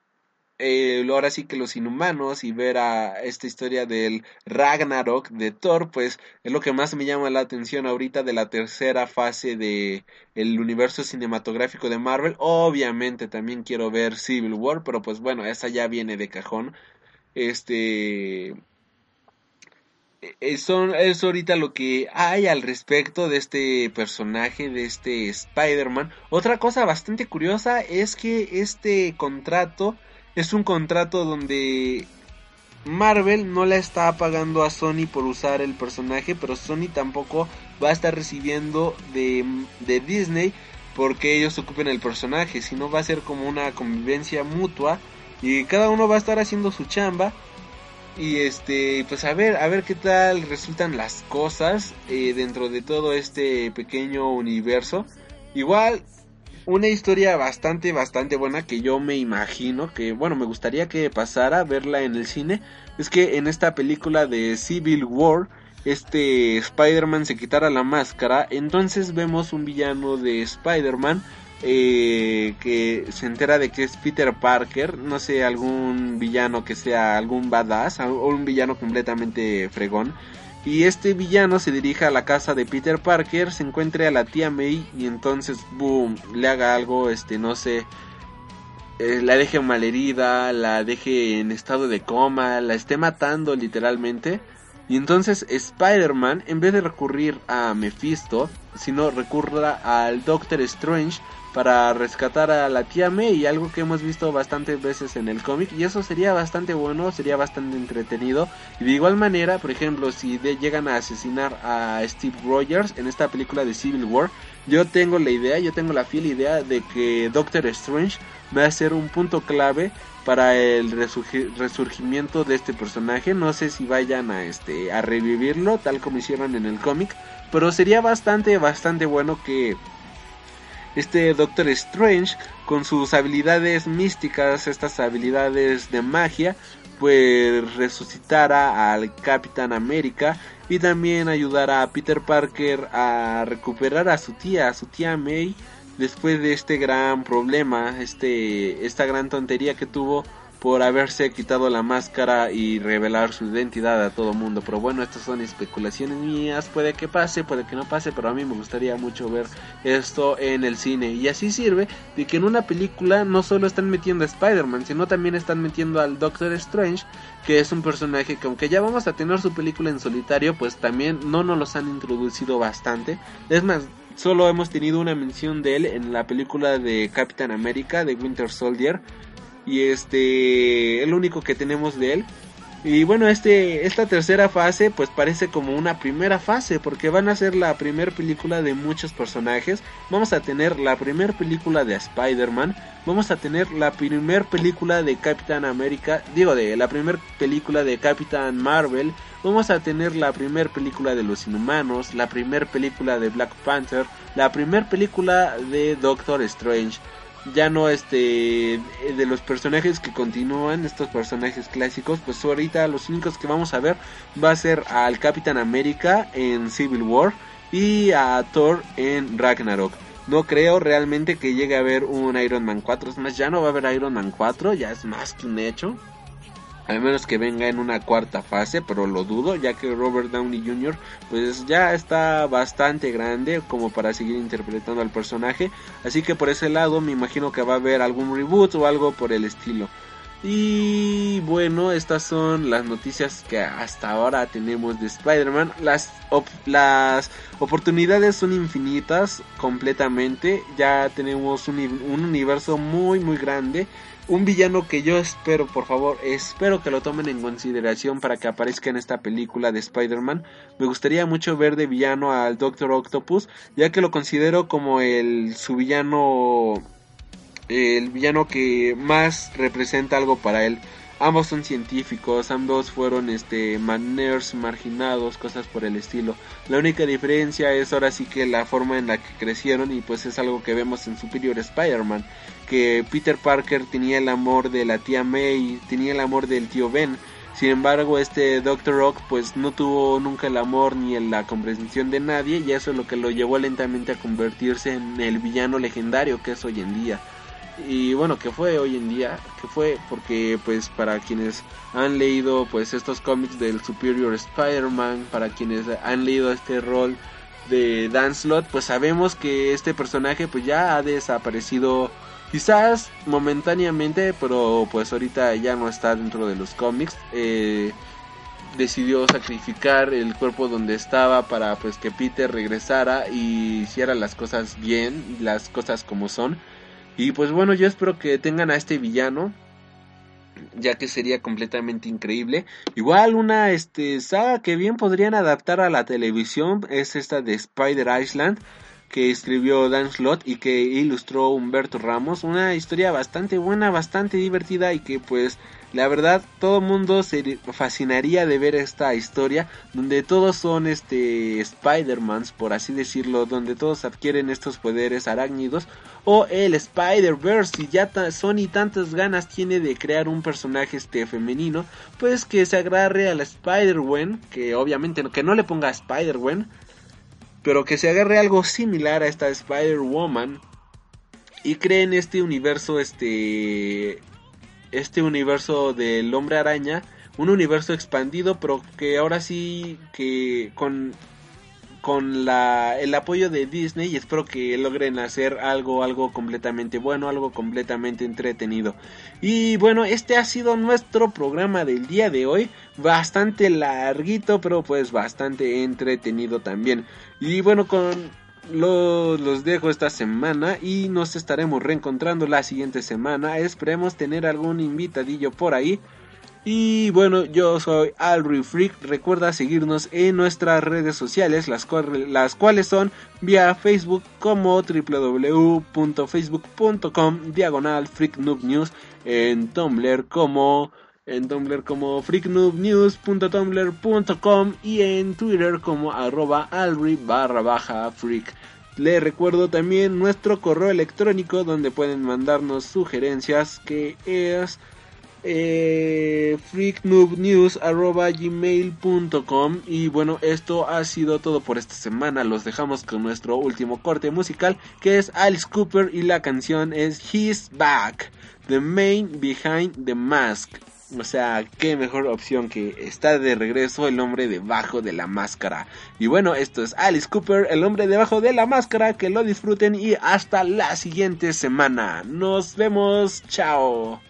eh, ahora sí que los inhumanos y ver a esta historia del Ragnarok de Thor, pues es lo que más me llama la atención ahorita de la tercera fase de el universo cinematográfico de Marvel. Obviamente también quiero ver Civil War, pero pues bueno, esa ya viene de cajón. Este son, es ahorita lo que hay al respecto de este personaje, de este Spider-Man. Otra cosa bastante curiosa es que este contrato es un contrato donde Marvel no la está pagando a Sony por usar el personaje, pero Sony tampoco va a estar recibiendo de, de Disney porque ellos ocupen el personaje, sino va a ser como una convivencia mutua y cada uno va a estar haciendo su chamba y este pues a ver a ver qué tal resultan las cosas eh, dentro de todo este pequeño universo. Igual una historia bastante bastante buena que yo me imagino que bueno me gustaría que pasara verla en el cine es que en esta película de Civil War este Spider-Man se quitara la máscara entonces vemos un villano de Spider-Man eh, que se entera de que es Peter Parker, no sé, algún villano que sea algún badass o un villano completamente fregón. Y este villano se dirige a la casa de Peter Parker, se encuentre a la tía May y entonces, boom, le haga algo, este, no sé, eh, la deje malherida, la deje en estado de coma, la esté matando literalmente. Y entonces Spider-Man, en vez de recurrir a Mephisto, sino recurra al Doctor Strange para rescatar a la tía May, algo que hemos visto bastantes veces en el cómic y eso sería bastante bueno, sería bastante entretenido y de igual manera, por ejemplo, si llegan a asesinar a Steve Rogers en esta película de Civil War, yo tengo la idea, yo tengo la fiel idea de que Doctor Strange va a ser un punto clave para el resurgimiento de este personaje. No sé si vayan a este a revivirlo tal como hicieron en el cómic, pero sería bastante bastante bueno que este Doctor Strange con sus habilidades místicas, estas habilidades de magia, pues resucitará al Capitán América y también ayudará a Peter Parker a recuperar a su tía, a su tía May, después de este gran problema, este, esta gran tontería que tuvo por haberse quitado la máscara y revelar su identidad a todo mundo. Pero bueno, estas son especulaciones mías, puede que pase, puede que no pase, pero a mí me gustaría mucho ver esto en el cine. Y así sirve de que en una película no solo están metiendo a Spider-Man, sino también están metiendo al Doctor Strange, que es un personaje que aunque ya vamos a tener su película en solitario, pues también no nos los han introducido bastante. Es más, solo hemos tenido una mención de él en la película de Captain America, de Winter Soldier y este el único que tenemos de él. Y bueno este esta tercera fase pues parece como una primera fase porque van a ser la primera película de muchos personajes. Vamos a tener la primera película de Spider-Man vamos a tener la primera película de Capitán América digo de la primera película de Capitán Marvel vamos a tener la primera película de los Inhumanos la primera película de Black Panther la primera película de Doctor Strange ya no este de los personajes que continúan estos personajes clásicos pues ahorita los únicos que vamos a ver va a ser al Capitán América en Civil War y a Thor en Ragnarok. No creo realmente que llegue a haber un Iron Man 4 es más ya no va a haber Iron Man 4 ya es más que un hecho al menos que venga en una cuarta fase, pero lo dudo, ya que Robert Downey Jr. pues ya está bastante grande como para seguir interpretando al personaje, así que por ese lado me imagino que va a haber algún reboot o algo por el estilo. Y bueno, estas son las noticias que hasta ahora tenemos de Spider-Man. Las, las oportunidades son infinitas completamente. Ya tenemos un, un universo muy muy grande un villano que yo espero, por favor, espero que lo tomen en consideración para que aparezca en esta película de Spider-Man. Me gustaría mucho ver de villano al Doctor Octopus, ya que lo considero como el su villano el villano que más representa algo para él. Ambos son científicos, ambos fueron este manners marginados, cosas por el estilo. La única diferencia es ahora sí que la forma en la que crecieron y pues es algo que vemos en Superior Spider-Man, que Peter Parker tenía el amor de la tía May, tenía el amor del tío Ben. Sin embargo, este Doctor Rock pues no tuvo nunca el amor ni la comprensión de nadie y eso es lo que lo llevó lentamente a convertirse en el villano legendario que es hoy en día y bueno que fue hoy en día que fue porque pues para quienes han leído pues estos cómics del Superior Spider-Man para quienes han leído este rol de Dan Slott pues sabemos que este personaje pues ya ha desaparecido quizás momentáneamente pero pues ahorita ya no está dentro de los cómics. Eh, decidió sacrificar el cuerpo donde estaba para pues que Peter regresara y hiciera las cosas bien las cosas como son y pues bueno, yo espero que tengan a este villano. ya que sería completamente increíble. Igual una este saga que bien podrían adaptar a la televisión es esta de Spider Island que escribió Dan Slott y que ilustró Humberto Ramos, una historia bastante buena, bastante divertida y que pues la verdad todo mundo se fascinaría de ver esta historia donde todos son este Spider-Mans por así decirlo, donde todos adquieren estos poderes arácnidos o el Spider-Verse y ya Sony tantas ganas tiene de crear un personaje este femenino, pues que se agarre a la Spider-Gwen, que obviamente que no le ponga Spider-Gwen, pero que se agarre algo similar a esta Spider-Woman y creen este universo este este universo del hombre araña, un universo expandido, pero que ahora sí que con con la, el apoyo de Disney y espero que logren hacer algo, algo completamente bueno, algo completamente entretenido. Y bueno, este ha sido nuestro programa del día de hoy, bastante larguito, pero pues bastante entretenido también. Y bueno, con los, los dejo esta semana y nos estaremos reencontrando la siguiente semana. Esperemos tener algún invitadillo por ahí. Y bueno, yo soy Alri Freak. Recuerda seguirnos en nuestras redes sociales, las, las cuales son vía Facebook como www.facebook.com diagonal Freak News, en Tumblr como en Tumblr como freaknoobnews.tumblr.com y en Twitter como arroba alri barra baja freak. Les recuerdo también nuestro correo electrónico donde pueden mandarnos sugerencias que es eh, freaknoobnews.gmail.com y bueno, esto ha sido todo por esta semana. Los dejamos con nuestro último corte musical que es Alice Cooper y la canción es He's Back, The Main Behind the Mask. O sea, qué mejor opción que está de regreso el hombre debajo de la máscara. Y bueno, esto es Alice Cooper, el hombre debajo de la máscara. Que lo disfruten y hasta la siguiente semana. Nos vemos, chao.